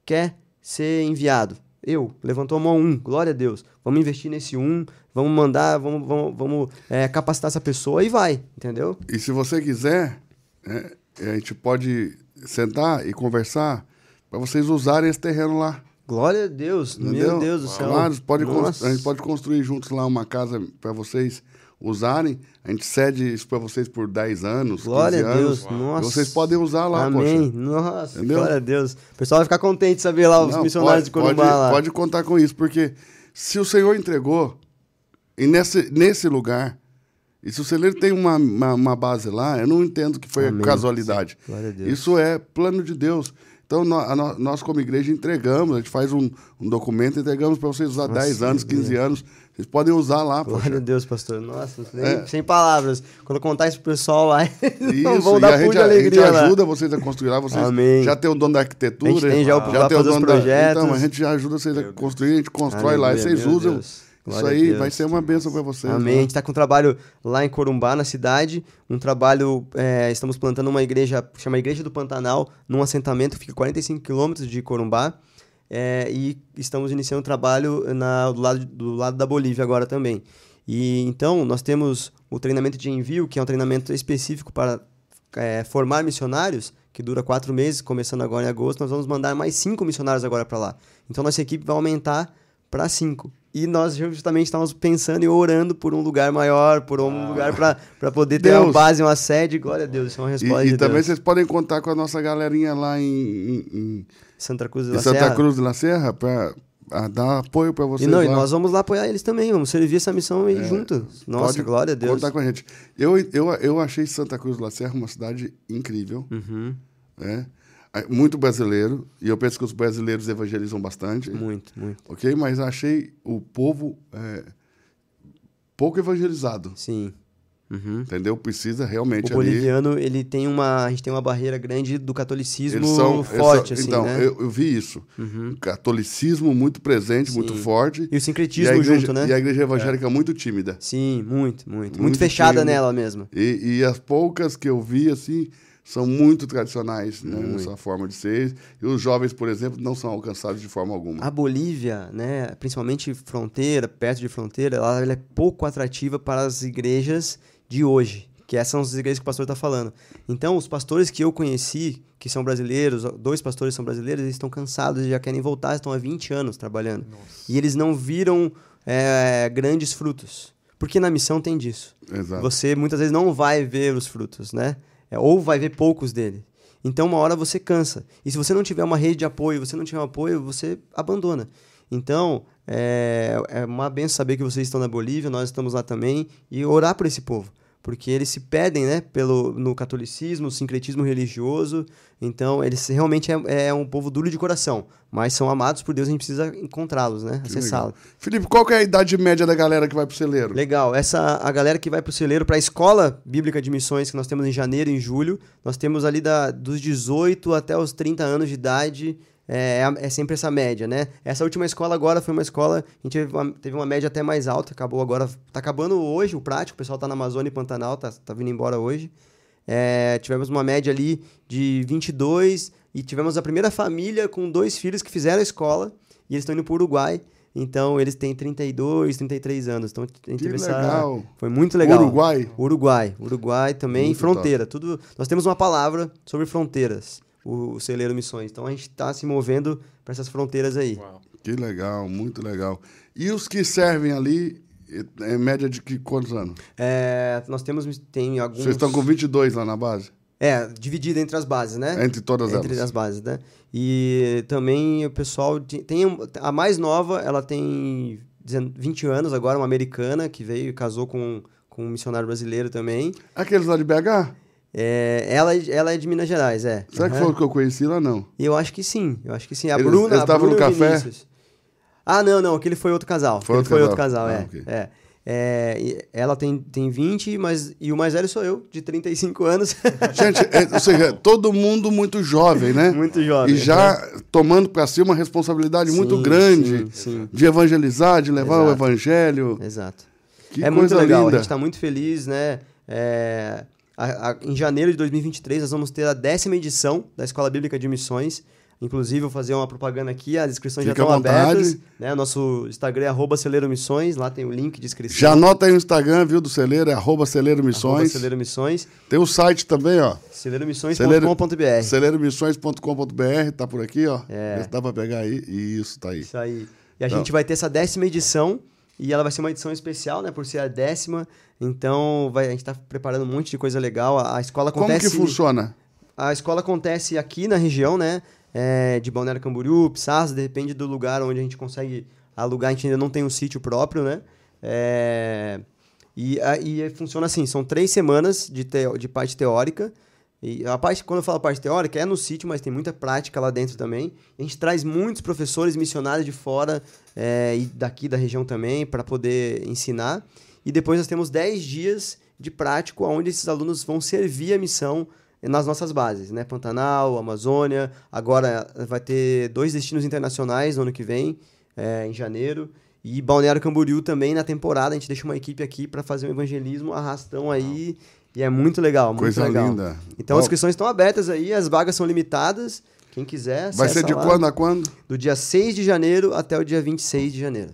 quer ser enviado? Eu, levantou a mão um, glória a Deus. Vamos investir nesse um, vamos mandar, vamos, vamos, vamos é, capacitar essa pessoa e vai, entendeu? E se você quiser, é, a gente pode sentar e conversar para vocês usarem esse terreno lá. Glória a Deus, Entendeu? meu Deus do céu. Lá, pode a gente pode construir juntos lá uma casa para vocês usarem. A gente cede isso para vocês por 10 anos, Glória a Deus, anos, nossa. vocês podem usar lá, Amém. Poxa. Nossa, Entendeu? glória a Deus. O pessoal vai ficar contente de saber lá os Não, missionários pode, de Corumbá pode, lá. Pode contar com isso, porque se o Senhor entregou, e nesse, nesse lugar, e se o celeiro tem uma, uma, uma, base lá, eu não entendo que foi Amém. casualidade. Isso é plano de Deus. Então, nós, nós, como igreja, entregamos, a gente faz um, um documento, entregamos para vocês usar Nossa, 10 anos, 15 anos. Vocês podem usar lá. Glória poxa. a Deus, pastor. Nossa, sem, é. sem palavras. Quando eu contar isso pro pessoal lá, isso, vão dar a gente, de alegria. A gente ajuda vocês a construir lá. Vocês Amém. já tem o dono da arquitetura. A gente tem já, o, já tem o dono projetos. Da, então, a gente já ajuda vocês a construir, a gente constrói Aleluia, lá. E vocês usam. Deus Glória Isso aí vai ser uma bênção para vocês. Amém. Né? A gente está com um trabalho lá em Corumbá, na cidade. Um trabalho. É, estamos plantando uma igreja, chama Igreja do Pantanal, num assentamento que fica 45 quilômetros de Corumbá. É, e estamos iniciando um trabalho na, do, lado, do lado da Bolívia agora também. E então nós temos o treinamento de envio, que é um treinamento específico para é, formar missionários, que dura quatro meses, começando agora em agosto. Nós vamos mandar mais cinco missionários agora para lá. Então nossa equipe vai aumentar para cinco. E nós justamente estávamos pensando e orando por um lugar maior, por um ah. lugar para poder ter Deus. uma base, uma sede. Glória a Deus, isso é uma resposta. E, e também Deus. vocês podem contar com a nossa galerinha lá em, em, em Santa Cruz de la Santa Serra. Cruz de la Serra para dar apoio para vocês. E, não, lá. e nós vamos lá apoiar eles também, vamos servir essa missão aí é, juntos. Nossa, glória a Deus. Contar com a gente. Eu, eu, eu achei Santa Cruz de la Serra uma cidade incrível. Uhum. É muito brasileiro, e eu penso que os brasileiros evangelizam bastante. Muito, muito. Ok? Mas achei o povo é, pouco evangelizado. Sim. Uhum. Entendeu? Precisa realmente o boliviano, ali... ele tem uma... A gente tem uma barreira grande do catolicismo são, forte, assim, Então, né? eu, eu, vi isso. Uhum. Catolicismo muito presente, Sim. muito forte. E o sincretismo igreja, junto, né? E a igreja evangélica é. muito tímida. Sim, muito, muito. Muito, muito fechada tímida. nela mesmo. E, e as poucas que eu vi, assim são muito tradicionais né, muito. nessa forma de ser. E os jovens, por exemplo, não são alcançados de forma alguma. A Bolívia, né, principalmente fronteira, perto de fronteira, ela, ela é pouco atrativa para as igrejas de hoje. Que essas são as igrejas que o pastor está falando. Então, os pastores que eu conheci, que são brasileiros, dois pastores são brasileiros, eles estão cansados e já querem voltar, estão há 20 anos trabalhando. Nossa. E eles não viram é, grandes frutos. Porque na missão tem disso. Exato. Você muitas vezes não vai ver os frutos, né? É, ou vai ver poucos dele. Então, uma hora você cansa. E se você não tiver uma rede de apoio, você não tiver um apoio, você abandona. Então, é, é uma benção saber que vocês estão na Bolívia, nós estamos lá também, e orar por esse povo porque eles se perdem né, pelo, no catolicismo, no sincretismo religioso. Então, eles realmente é, é um povo duro de coração, mas são amados por Deus e a gente precisa encontrá-los, né? Acessá-los. Felipe, qual é a idade média da galera que vai para o celeiro? Legal. Essa, a galera que vai para o celeiro, para a escola bíblica de missões que nós temos em janeiro e em julho, nós temos ali da, dos 18 até os 30 anos de idade é, é, é sempre essa média, né? Essa última escola agora foi uma escola, a gente teve uma, teve uma média até mais alta, acabou agora, tá acabando hoje o prático, o pessoal tá na Amazônia e Pantanal, tá, tá vindo embora hoje. É, tivemos uma média ali de 22 e tivemos a primeira família com dois filhos que fizeram a escola e eles estão indo para o Uruguai. Então eles têm 32, 33 anos. Então a gente que legal. Essa... Foi muito legal. Uruguai? Uruguai. Uruguai também, muito fronteira. Top. Tudo. Nós temos uma palavra sobre fronteiras o, Celeiro Missões. Então a gente está se movendo para essas fronteiras aí. Uau. Que legal, muito legal. E os que servem ali, é média de que, quantos anos? É, nós temos tem alguns... Vocês estão com 22 lá na base? É, dividido entre as bases, né? Entre todas entre elas. Entre as bases, né? E também o pessoal tem a mais nova, ela tem 20 anos agora, uma americana que veio e casou com, com um missionário brasileiro também. Aqueles lá de BH? É, ela, ela é de Minas Gerais, é. Será uhum. que foi o que eu conheci lá, não? Eu acho que sim, eu acho que sim. A eles, Bruna, eles estavam no café? Vinícius. Ah, não, não, aquele foi outro casal. Foi, outro, foi casal. outro casal, ah, é. Okay. é. É, ela tem, tem 20, mas, e o mais velho sou eu, de 35 anos. Gente, é, ou seja, todo mundo muito jovem, né? Muito jovem. E já né? tomando para si uma responsabilidade sim, muito grande sim, sim. de evangelizar, de levar Exato. o evangelho. Exato. Que é coisa muito legal, linda. a gente está muito feliz, né? É, a, a, em janeiro de 2023, nós vamos ter a décima edição da Escola Bíblica de Missões. Inclusive, vou fazer uma propaganda aqui, as inscrições Fique já estão abertas. Né? Nosso Instagram é arroba Celeiro Missões, lá tem o link de inscrição. Já anota aí o Instagram, viu, do Celeiro, é arroba Celeiro Missões. Arroba Celeiro Missões. Tem o site também, ó. CeleiroMissões.com.br CeleiroMissões.com.br, tá por aqui, ó. É. Dá pra pegar aí. Isso, tá aí. Isso aí. E a Então. gente vai ter essa décima edição, e ela vai ser uma edição especial, né, por ser a décima. Então, vai, a gente está preparando um monte de coisa legal. A, a escola Como acontece... que funciona? A escola acontece aqui na região, né? É, de Balneário Camboriú, Pissarras, depende do lugar onde a gente consegue alugar. A gente ainda não tem um sítio próprio, né? É, e, a- e funciona assim, são três semanas de, teo- de parte teórica. E a parte, quando eu falo parte teórica, é no sítio, mas tem muita prática lá dentro também. A gente traz muitos professores missionários de fora é, e daqui da região também para poder ensinar. E depois nós temos 10 dias de prático, onde esses alunos vão servir a missão nas nossas bases, né? Pantanal, Amazônia. Agora vai ter dois destinos internacionais no ano que vem, é, em janeiro. E Balneário Camboriú também na temporada. A gente deixa uma equipe aqui para fazer um evangelismo arrastão aí. E é muito legal, muito Coisa legal. linda. Então as Ó, inscrições estão abertas aí, as vagas são limitadas. Quem quiser, Vai ser de lá. quando a quando? Do dia 6 de janeiro até o dia 26 de janeiro.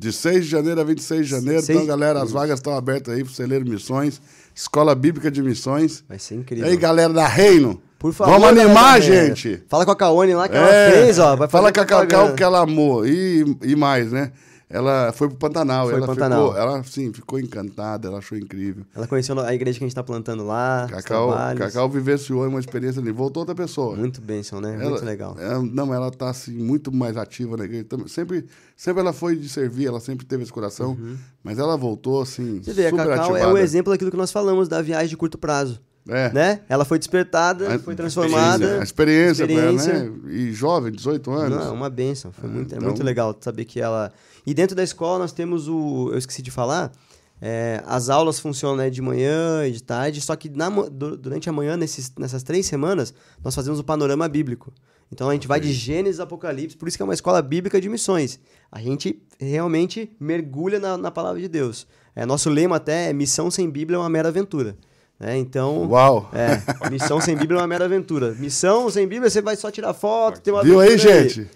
De 6 de janeiro a 26 de janeiro. Seis- Então, galera, as vagas estão abertas aí pro Celeiro Missões, Escola Bíblica de Missões. Vai ser E incrível. aí, galera da Reino, Por favor, vamos galera animar, Reino. gente. Fala com a Kaone lá que ela É, fez, ó. Vai Fala com a Cacau que ela amou. E, e mais, né? Ela foi pro Pantanal. Foi ela Pantanal. ficou, ela sim, ficou encantada, ela achou incrível. Ela conheceu a igreja que a gente tá plantando lá, Cacau. Cacau vivenciou uma experiência ali. Voltou outra pessoa. Muito bênção, né? Ela- Muito legal. é, não, ela tá assim, muito mais ativa na igreja. Sempre, sempre ela foi de servir, ela sempre teve esse coração. Mas ela voltou assim, Uhum. Você vê, a Cacau ativada. é o exemplo daquilo que nós falamos da viagem de curto prazo. É. Né? Ela foi despertada, A- foi transformada. A experiência, com ela, experiência. né? E jovem, 18 anos. Não, é uma benção. Foi muito, é então- muito legal saber que ela. E dentro da escola nós temos o. Eu esqueci de falar. é, as aulas funcionam né, de manhã e de tarde, só que na durante a manhã, nesses, nessas três semanas, nós fazemos o panorama bíblico. Então a gente vai de Gênesis a Apocalipse, por isso que é uma escola bíblica de missões. A gente realmente mergulha na, na palavra de Deus. É, nosso lema até é missão sem Bíblia é uma mera aventura. Né? então, Uau! é, missão sem Bíblia é uma mera aventura. Missão sem Bíblia, você vai só tirar foto, ter uma Viu aí, aventura gente?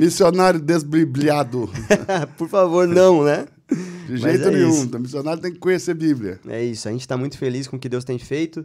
Missionário desbibliado. Por favor, não, né? De jeito é nenhum. isso. O missionário tem que conhecer Bíblia. É isso, a gente está muito feliz com o que Deus tem feito.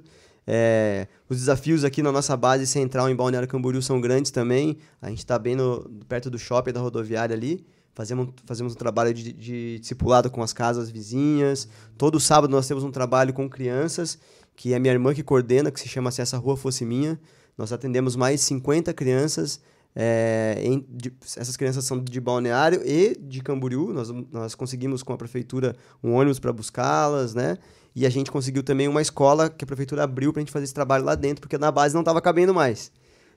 É, os desafios aqui na nossa base central em Balneário Camboriú são grandes também. A gente está bem no- perto do shopping da rodoviária ali. Fazemos, fazemos um trabalho de, de discipulado com as casas vizinhas. Todo sábado nós temos um trabalho com crianças, que é minha irmã que coordena, que se chama Se Essa Rua Fosse Minha. Nós atendemos mais 50 crianças. É, em, de, essas crianças são de Balneário e de Camboriú. Nós, nós conseguimos com a prefeitura um ônibus para buscá-las, né? E a gente conseguiu também uma escola que a prefeitura abriu para a gente fazer esse trabalho lá dentro, porque na base não estava cabendo mais.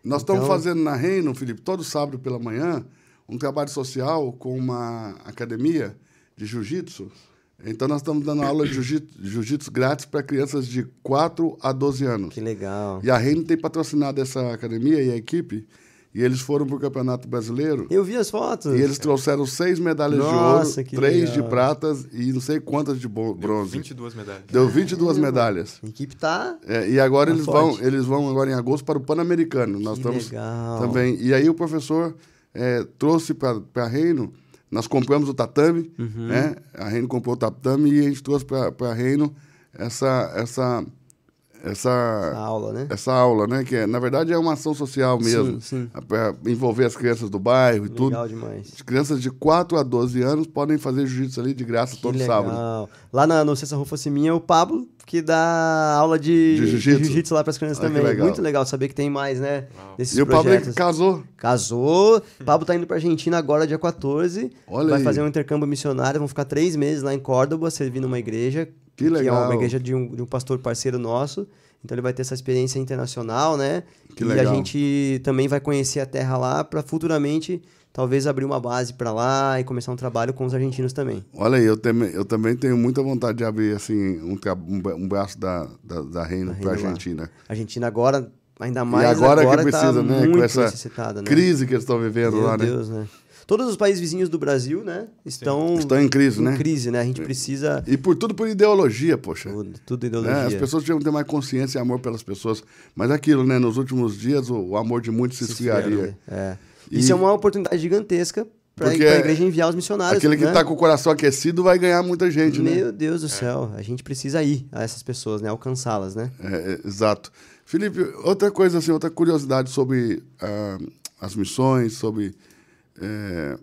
Nós então... estamos fazendo na Reino, Felipe, todo sábado pela manhã, um trabalho social com uma academia de jiu-jitsu. Então, nós estamos dando aula de jiu-jitsu grátis para crianças de 4 a 12 anos. Que legal. E a Reino tem patrocinado essa academia e a equipe e eles foram para o Campeonato Brasileiro. Eu vi as fotos. E eles trouxeram seis medalhas Nossa, de ouro, três legal. de pratas e não sei quantas de bronze. Deu 22 medalhas. Deu 22 ah, medalhas. A equipe tá. É, e agora tá eles vão, eles vão agora em agosto para o Pan-Americano. Nós que estamos legal. também. E aí o professor é, trouxe para Reino. Nós compramos o tatame, uhum. né? A Reino comprou o tatame e a gente trouxe para Reino essa essa essa, essa, aula, né? Essa aula, né? Que é, na verdade é uma ação social mesmo. Sim, sim. Para envolver as crianças do bairro e legal tudo. Legal demais. As crianças de 4 a 12 anos podem fazer jiu-jitsu ali de graça que todo legal. sábado. Lá na, no Cessa Rufa Siminha, o Pablo, que dá aula de, de jiu-jitsu jiu lá para as crianças Olha também. Legal. Muito legal saber que tem mais, né? Desses e projetos. o Pablo casou. Casou. O Pablo tá indo para Argentina agora, dia 14. Olha vai aí. fazer um intercâmbio missionário. Vão ficar três meses lá em Córdoba, servindo uma igreja. Que legal. Que é uma igreja de um, de um pastor parceiro nosso. Então ele vai ter essa experiência internacional, né? Que legal. E a gente também vai conhecer a terra lá para futuramente talvez abrir uma base para lá e começar um trabalho com os argentinos também. Olha aí, eu, tem, eu também tenho muita vontade de abrir assim um, um braço da, da, da Reino para a Argentina. Argentina agora, ainda mais. E agora, agora que tá precisa, tá né? Com essa né? crise que eles estão vivendo Meu lá, Deus, né? né? Todos os países vizinhos do Brasil, né, estão, estão em crise, em né? crise, né? A gente precisa E por tudo por ideologia, poxa. Tudo, tudo ideologia. É, as pessoas tinham que ter mais consciência e amor pelas pessoas, mas é aquilo, né, nos últimos dias o, o amor de muitos se, se esfriaria. É. E... Isso é uma oportunidade gigantesca para a igreja enviar os missionários. Aquele que está né? com o coração aquecido vai ganhar muita gente, Meu né? Meu Deus do céu, a gente precisa ir a essas pessoas, né? Alcançá-las, né? É, é, exato. Felipe, outra coisa assim, outra curiosidade sobre uh, as missões, sobre é,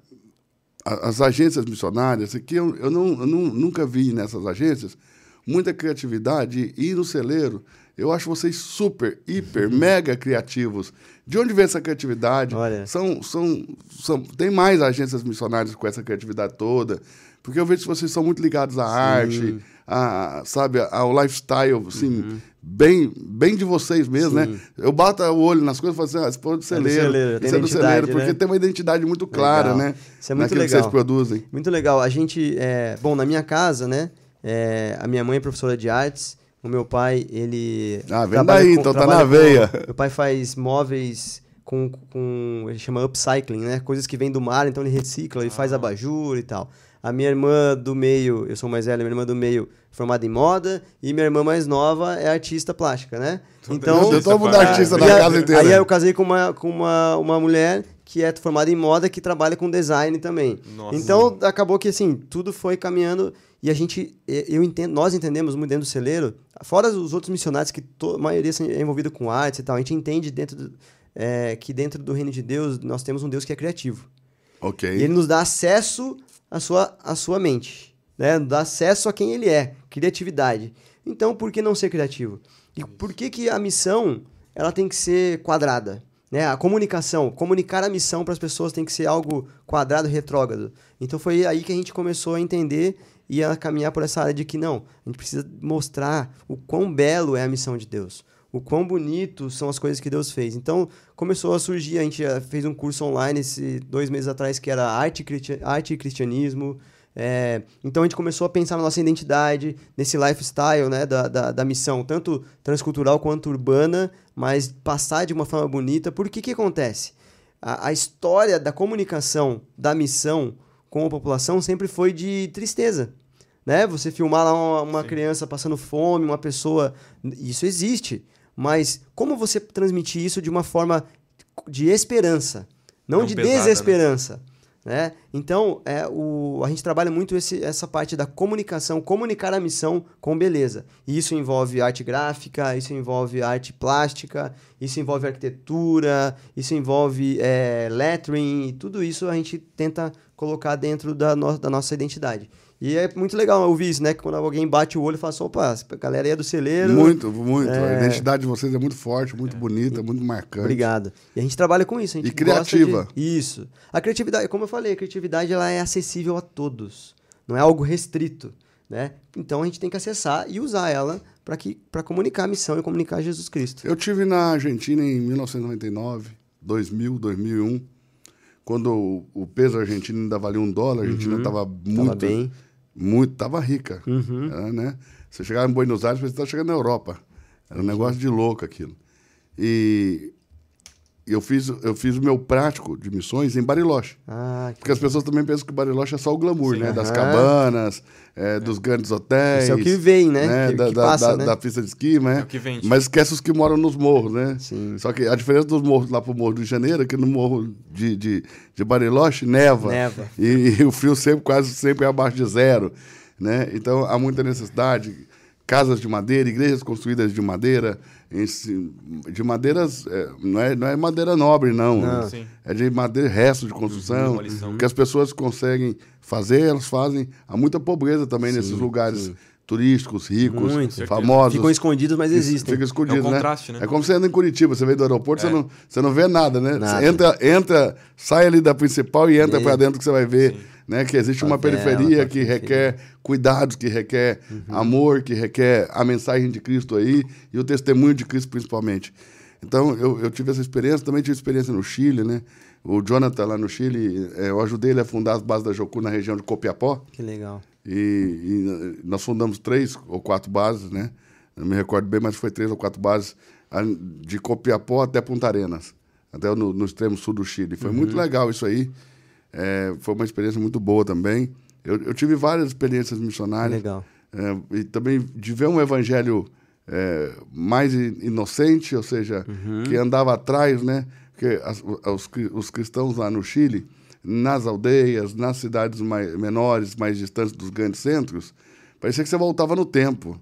as agências missionárias, que eu, eu, não, eu não, nunca vi nessas agências muita criatividade e no celeiro eu acho vocês super, hiper, mega criativos. De onde vem essa criatividade? Olha. São, são, são, tem mais agências missionárias com essa criatividade toda, porque eu vejo que vocês são muito ligados à Sim. arte, a, sabe, ao lifestyle, assim, uhum. Bem, bem de vocês mesmo, né? Sim. né? Eu bato o olho nas coisas e falo assim, ah, esse povo é do celeiro, é esse é do celeiro, porque né? tem uma identidade muito clara, legal. né? Isso é muito legal. que vocês produzem. Muito legal. A gente, é, bom, na minha casa, né, é, a minha mãe é professora de artes, o meu pai, ele. Ah, vem daí, com, então tá na veia. Com, meu pai faz móveis com, com. Ele chama upcycling, né? Coisas que vêm do mar, então ele recicla, ele faz ah. abajur e tal. A minha irmã do meio, eu sou mais velha, minha irmã do meio formada em moda, e minha irmã mais nova é artista plástica, né? Então. Eu todo mundo artista na casa inteira. Aí eu casei com uma, com uma, uma mulher que é formada em moda, que trabalha com design também. Nossa. Então, acabou que, assim, tudo foi caminhando e a gente, eu entendo, nós entendemos muito dentro do celeiro, fora os outros missionários que a maioria é envolvida com artes e tal, a gente entende dentro do, é, que dentro do reino de Deus nós temos um Deus que é criativo. Ok. E ele nos dá acesso à sua, à sua mente, né? Dá acesso a quem ele é, criatividade. Então, por que não ser criativo? E por que, que a missão ela tem que ser quadrada? Né? A comunicação, comunicar a missão para as pessoas tem que ser algo quadrado, retrógrado. Então foi aí que a gente começou a entender e a caminhar por essa área de que não, a gente precisa mostrar o quão belo é a missão de Deus, o quão bonito são as coisas que Deus fez. Então começou a surgir, a gente fez um curso online esse, dois meses atrás que era arte, arte e cristianismo. É, então a gente começou a pensar na nossa identidade, nesse lifestyle né, da, da, da, missão, tanto transcultural quanto urbana, mas passar de uma forma bonita. Por que que acontece? A, a história da comunicação da missão com a população sempre foi de tristeza. Né? Você filmar lá uma, uma criança passando fome, uma pessoa. Isso existe. Mas como você transmitir isso de uma forma de esperança, não, não de pesada, né? desesperança? Né? Né? Então, é, o, a gente trabalha muito esse, essa parte da comunicação, comunicar a missão com beleza. E isso envolve arte gráfica, isso envolve arte plástica, isso envolve arquitetura, isso envolve é, lettering, tudo isso a gente tenta colocar dentro da, no, da nossa identidade. E é muito legal ouvir isso, né? Que quando alguém bate o olho e fala assim, opa, a galera aí é do celeiro. Muito, muito. É... A identidade de vocês é muito forte, muito é. bonita, muito marcante. Obrigado. E a gente trabalha com isso. A gente e criativa. De... Isso. A criatividade, como eu falei, a criatividade ela é acessível a todos. Não é algo restrito, né? Então a gente tem que acessar e usar ela para comunicar a missão e comunicar Jesus Cristo. Eu tive na Argentina em 1999, 2000, 2001 quando o, o, peso argentino ainda valia um dólar, a Argentina estava uhum. muito. Tava bem muito, tava rica. Uhum. Era, né? Você chegava em Buenos Aires, você estava chegando na Europa. Era um negócio de louco aquilo. E eu fiz, eu fiz o meu prático de missões em Bariloche. Ah, porque as pessoas também pensam que Bariloche é só o glamour, Sim, né? Das cabanas, é, dos grandes hotéis. Isso é o que vem, né? né? Que, da, que passa, da, né? da, pista de esqui, né? É o que vende. Mas esquece os que moram nos morros, né? Sim. Só que a diferença dos morros lá pro Morro de Janeiro é que no Morro de, de, de Bariloche neva. Neva. E, e o frio sempre, quase sempre é abaixo de zero. Né? Então há muita necessidade. Casas de madeira, igrejas construídas de madeira, de madeiras, é, não, é, não é madeira nobre, não. não. É de madeira, resto de construção. que as pessoas conseguem fazer, elas fazem. Há muita pobreza também sim, nesses lugares. Sim turísticos, ricos, Muito. famosos. Ficam escondidos, mas existem. Fica escondido, é um contraste, né? né? É como você anda em Curitiba, você vem do aeroporto, é. você, não, você não vê nada, né? Nada. Você entra, entra, sai ali da principal e entra para dentro que você vai ver. Sim né? Que existe uma periferia que requer cuidados, que requer uhum. amor, que requer a mensagem de Cristo aí e o testemunho de Cristo principalmente. Então, eu, eu tive essa experiência, também tive experiência no Chile, né? O Jonathan lá no Chile, é, eu ajudei ele a fundar as bases da Jocu na região de Copiapó. Que legal. E, e, nós fundamos três ou quatro bases, né? Não me recordo bem, mas foi três ou quatro bases de Copiapó até Punta Arenas, até no, no extremo sul do Chile. Foi uhum. muito legal isso aí. É, foi uma experiência muito boa também. Eu, eu tive várias experiências missionárias. Legal. É, e também de ver um evangelho é, mais inocente, ou seja, uhum. que andava atrás, né? Porque as, os, os cristãos lá no Chile, nas aldeias, nas cidades mais, menores, mais distantes dos grandes centros, parecia que você voltava no tempo.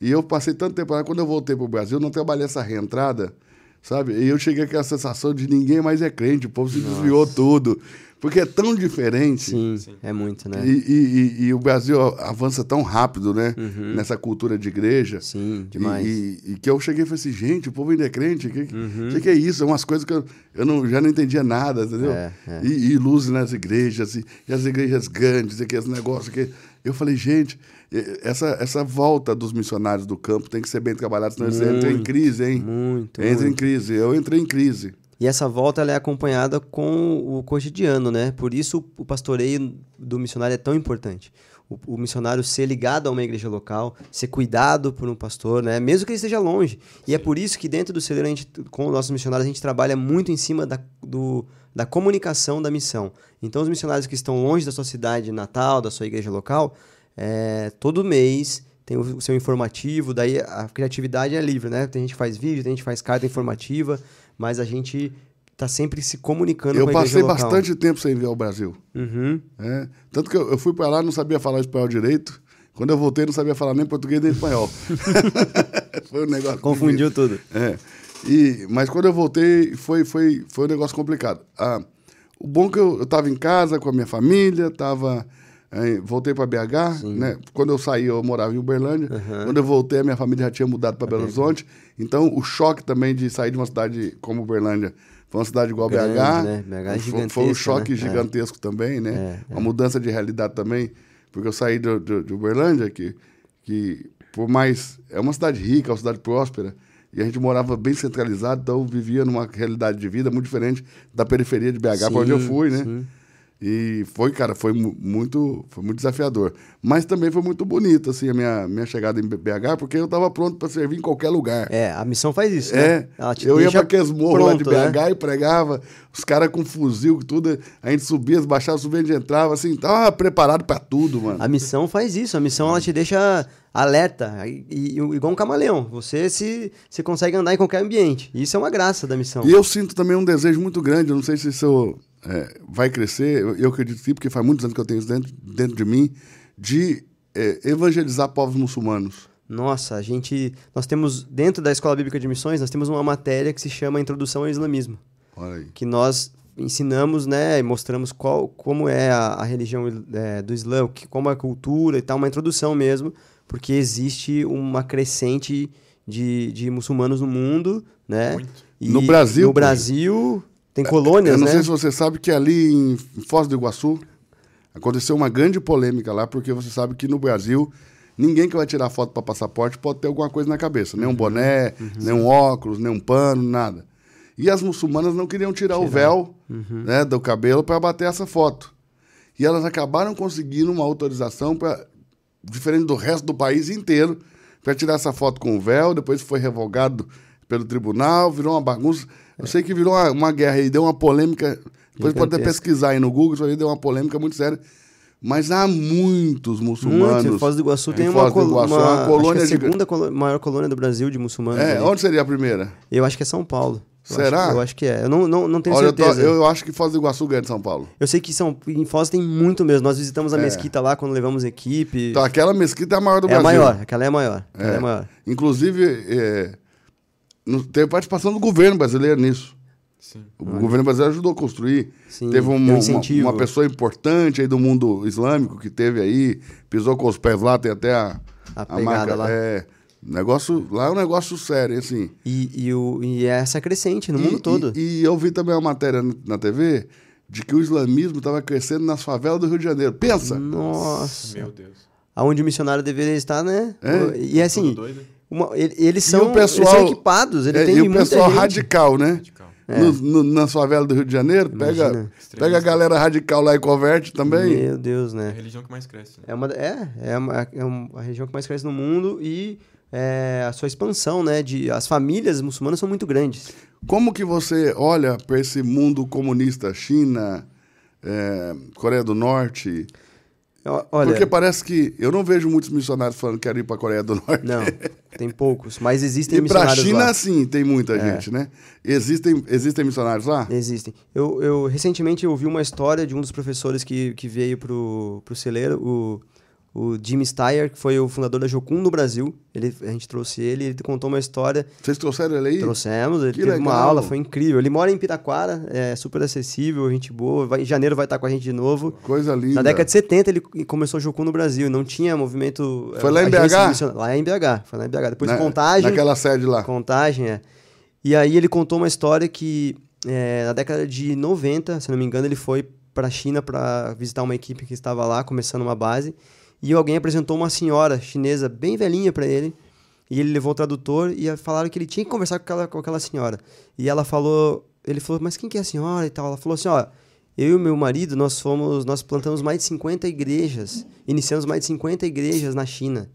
E eu passei tanto tempo lá, quando eu voltei para o Brasil, não trabalhei essa reentrada, sabe? E eu cheguei com a sensação de ninguém mais é crente, o povo se Nossa. desviou tudo. Porque é tão diferente. Sim, Sim. é muito, né? E, e, e, o Brasil avança tão rápido, né? Uhum. Nessa cultura de igreja. Sim, demais. E, e, que eu cheguei e falei assim, gente, o povo ainda é crente. O que, uhum. que, que, é isso? É umas coisas que eu, eu não, já não entendia nada, entendeu? É, é. E, e luz nas igrejas, e, e, as igrejas grandes, e aqueles negócios que... Eu falei, gente, essa, essa volta dos missionários do campo tem que ser bem trabalhada, senão muito, entra em crise, hein? Muito, Entra muito. em crise. Eu entrei em crise. E essa volta ela é acompanhada com o cotidiano, né? Por isso o pastoreio do missionário é tão importante. O, o, missionário ser ligado a uma igreja local, ser cuidado por um pastor, né? Mesmo que ele esteja longe. E é por isso que dentro do celeiro, a gente, com os nossos missionários, a gente trabalha muito em cima da, do, da comunicação da missão. Então, os missionários que estão longe da sua cidade natal, da sua igreja local, é, todo mês tem o seu informativo, daí a criatividade é livre, né? Tem gente que faz vídeo, tem gente que faz carta informativa, mas a gente está sempre se comunicando eu com a passei bastante tempo sem vir ao Brasil. Uhum. É, tanto que eu, eu fui para lá não sabia falar espanhol direito. Quando eu voltei, não sabia falar nem português nem espanhol. foi um negócio. Confundiu tudo. É. E, mas quando eu voltei, foi, foi, foi um negócio complicado. Ah, o bom é que eu estava em casa com a minha família, estava voltei para BH, Sim. né? Quando eu saí, eu morava em Uberlândia. Uhum. Quando eu voltei, a minha família já tinha mudado para Belo Horizonte. Então, o choque também de sair de uma cidade como Uberlândia foi uma cidade igual Grande, BH. Né? BH é foi, um choque né? gigantesco é. também, né? É, uma mudança de realidade também, porque eu saí de, de, de Uberlândia, que, que por mais. É uma cidade rica, é uma cidade próspera. E a gente morava bem centralizado, então vivia numa realidade de vida muito diferente da periferia de BH, para onde eu fui, né? Sim. E foi, cara, foi muito, foi muito desafiador. Mas também foi muito bonito, assim, a minha, minha chegada em BH, porque eu estava pronto para servir em qualquer lugar. É, a missão faz isso, é, né? eu ia para aqueles morros lá de BH né? e pregava, os caras com fuzil, tudo, a gente subia, baixava, subia, a gente entrava, assim, tava preparado para tudo, mano. A missão faz isso, a missão ela te deixa alerta, e, e, igual um camaleão. Você se, se consegue andar em qualquer ambiente. Isso é uma graça da missão. E eu sinto também um desejo muito grande, eu não sei se isso é, vai crescer, eu, eu acredito que porque faz muitos anos que eu tenho isso dentro, dentro de mim, de é, evangelizar povos muçulmanos. Nossa, a gente. Nós temos, dentro da Escola Bíblica de Missões, nós temos uma matéria que se chama Introdução ao Islamismo. Olha aí. Que nós ensinamos, né, e mostramos qual, como é a, a religião é, do Islã, que, como é a cultura e tal, uma introdução mesmo, porque existe uma crescente de, de muçulmanos no mundo, né? Muito. E no Brasil? No Brasil tem colônias, Eu não né? sei se você sabe que ali em Foz do Iguaçu aconteceu uma grande polêmica lá, porque você sabe que no Brasil ninguém que vai tirar foto para passaporte pode ter alguma coisa na cabeça, nem um uhum. boné, uhum. nem um óculos, nem um pano, nada. E as muçulmanas não queriam tirar, tirar. o véu uhum. né, do cabelo para bater essa foto. E elas acabaram conseguindo uma autorização para diferente do resto do país inteiro para tirar essa foto com o véu, depois foi revogado pelo tribunal, virou uma bagunça. Eu sei que virou uma, uma guerra e deu uma polêmica. Depois pode até pesquisar aí no Google, isso aí deu uma polêmica muito séria. Mas há muitos muçulmanos. Muito. Foz do Iguaçu tem uma, Iguaçu, uma, uma colônia. Acho que é a segunda de... maior colônia do Brasil de muçulmanos. É, ali. onde seria a primeira? Eu acho que é São Paulo. Eu Será? Acho, eu acho que é. Eu não, não, não tenho Olha, certeza. Eu, tô, eu, acho que Foz do Iguaçu ganha de São Paulo. Eu sei que são, em Foz tem muito mesmo. Nós visitamos a é. mesquita lá quando levamos equipe. Então, aquela mesquita é a maior do é Brasil. É a maior, aquela é a maior. É. é maior. Inclusive, teve participação do governo brasileiro nisso. Sim. O governo brasileiro ajudou a construir. Sim, teve uma, uma, uma, pessoa importante aí do mundo islâmico que teve aí, pisou com os pés lá, tem até a, a, a marca. Lá. É, negócio, lá é um negócio sério, assim. E, e, o, e é essa crescente no e, mundo todo. E, e, eu vi também uma matéria na TV de que o islamismo estava crescendo nas favelas do Rio de Janeiro. Pensa! Nossa! Meu Deus. Aonde o missionário deveria estar, né? É. E assim, uma, eles são, pessoal, eles são equipados. Ele é, tem e o pessoal gente. radical, né? Radical. É. No, no, nas favelas do Rio de Janeiro, pega, pega a galera radical lá e converte também. Meu Deus, né? É a religião que mais cresce. Né? É, uma, é, é, uma, é uma, a região que mais cresce no mundo e é, a sua expansão, né? De, as famílias muçulmanas são muito grandes. Como que você olha para esse mundo comunista, China, é, Coreia do Norte? Olha, Porque parece que eu não vejo muitos missionários falando que querem ir para a Coreia do Norte. Não, tem poucos, mas existem e missionários lá. para a China, sim, tem muita é. gente, né? Existem, existem missionários lá? Existem. Eu, eu recentemente ouvi uma história de um dos professores que, que veio para o celeiro, o o Jim Steyer, que foi o fundador da Jocum no Brasil. Ele, a gente trouxe ele, ele contou uma história. Vocês trouxeram ele aí? Trouxemos, ele que teve legal. uma aula, foi incrível. Ele mora em Piraquara, é super acessível, gente boa. Vai, em janeiro vai estar com a gente de novo. Coisa linda. Na década de 70 ele começou a Jocum no Brasil, não tinha movimento. Foi lá em BH? Lá em BH, foi lá em BH. Depois na, Contagem. Naquela sede lá. Contagem, é. E aí ele contou uma história que é, na década de 90, se não me engano, ele foi para a China para visitar uma equipe que estava lá, começando uma base e alguém apresentou uma senhora chinesa bem velhinha para ele. E ele levou o tradutor e falaram que ele tinha que conversar com aquela, com aquela senhora. E ela falou, ele falou, mas quem que é a senhora e tal? Ela falou assim, ó, eu e meu marido, nós fomos, nós plantamos mais de 50 igrejas, iniciamos mais de 50 igrejas na China,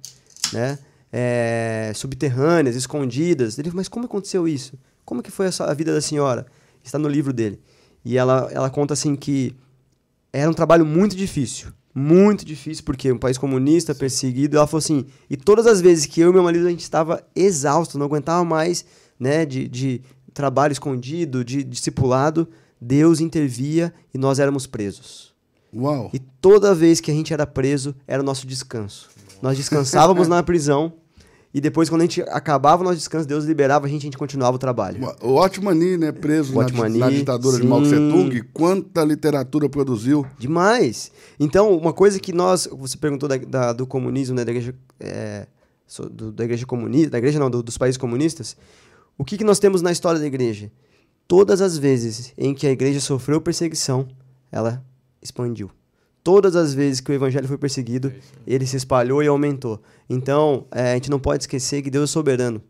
né? É, subterrâneas, escondidas. Ele falou, mas como aconteceu isso? Como que foi a, vida da senhora? Está no livro dele. E ela, ela conta assim que era um trabalho muito difícil muito difícil, porque um país comunista, perseguido, ela falou assim, e todas as vezes que eu e meu marido a gente estava exausto, não aguentava mais, né, de, de trabalho escondido, de discipulado, Deus intervia e nós éramos presos. Uau. E toda vez que a gente era preso, era o nosso descanso. Nós descansávamos na prisão e depois, quando a gente acabava o nosso descanso, Deus liberava a gente e a gente continuava o trabalho. O Otmani, né? Preso na, na, ditadura sim. de Mao Tse Tung. Quanta literatura produziu. Demais. Então, uma coisa que nós... Você perguntou da, da do comunismo, né? Da igreja, é, do, da igreja comunista... Da igreja não, do, dos países comunistas. O que, que nós temos na história da igreja? Todas as vezes em que a igreja sofreu perseguição, ela expandiu. Todas as vezes que o evangelho foi perseguido, é ele se espalhou e aumentou. Então, é, a gente não pode esquecer que Deus é soberano,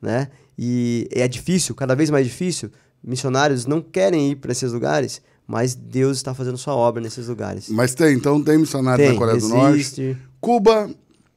né? E é difícil, cada vez mais difícil. Missionários não querem ir para esses lugares, mas Deus está fazendo sua obra nesses lugares. Mas tem, então tem missionários tem, na Coreia existe. do Norte. Cuba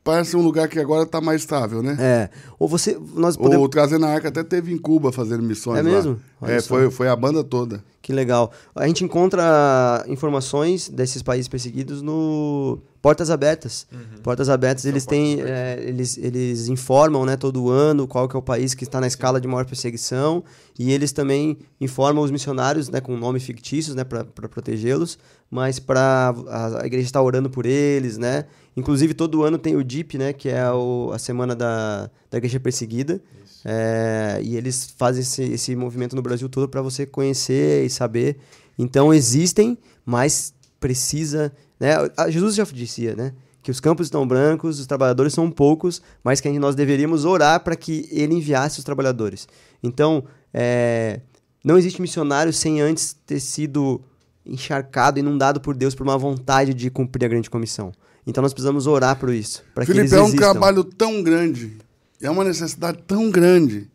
parece um lugar que agora está mais estável, né? É. Ou você. Nós podemos... O Trazendo a Arca até teve em Cuba fazendo missões. É mesmo? Lá. é, foi, foi a banda toda. Que legal. A gente encontra informações desses países perseguidos no Portas Abertas. Uhum. Portas Abertas, eles têm. É, eles, eles informam né, todo ano qual que é o país que está na escala de maior perseguição. E eles também informam os missionários né, com nomes fictícios né, para protegê-los. Mas para a, a igreja está orando por eles, né? Inclusive, todo ano tem o DIP, né? Que é o, a semana da, da igreja perseguida. É, e eles fazem esse, esse movimento no Brasil todo para você conhecer e saber Então existem, mas precisa. Né? Jesus já dizia, né? Que os campos estão brancos, os trabalhadores são poucos, mas que nós deveríamos orar para que ele enviasse os trabalhadores. Então, é, não existe missionário sem antes ter sido encharcado, inundado por Deus por uma vontade de cumprir a grande comissão. Então nós precisamos orar por isso. Felipe, é um trabalho tão grande, é uma necessidade tão grande.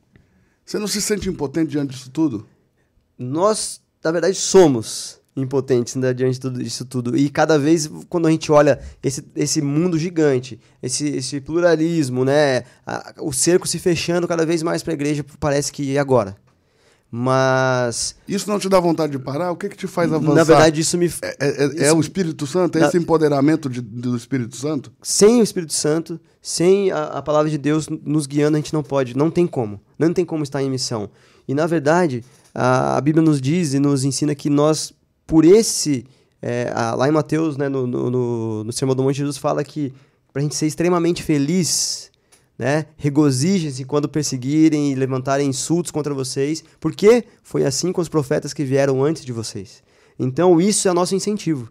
Você não se sente impotente diante disso tudo? Nós, na verdade, somos impotentes né, diante de tudo, disso tudo. E cada vez, quando a gente olha esse, esse mundo gigante, esse, esse pluralismo, né, a, o cerco se fechando cada vez mais para a igreja, parece que é agora. Mas. Isso não te dá vontade de parar? O que, que te faz avançar? Na verdade, isso me. É, é, é isso... é o Espírito Santo? É Na... esse empoderamento de, do Espírito Santo? Sem o Espírito Santo, sem a, a, palavra de Deus nos guiando, a gente não pode. Não tem como. Não tem como estar em missão. E, na verdade, a, a Bíblia nos diz e nos ensina que nós, por esse. É, a, lá em Mateus, né, no, no, no, no Sermão do Monte, Jesus fala que para a gente ser extremamente feliz né? Regozijem-se quando perseguirem e levantarem insultos contra vocês, porque foi assim com os profetas que vieram antes de vocês. Então, isso é nosso incentivo.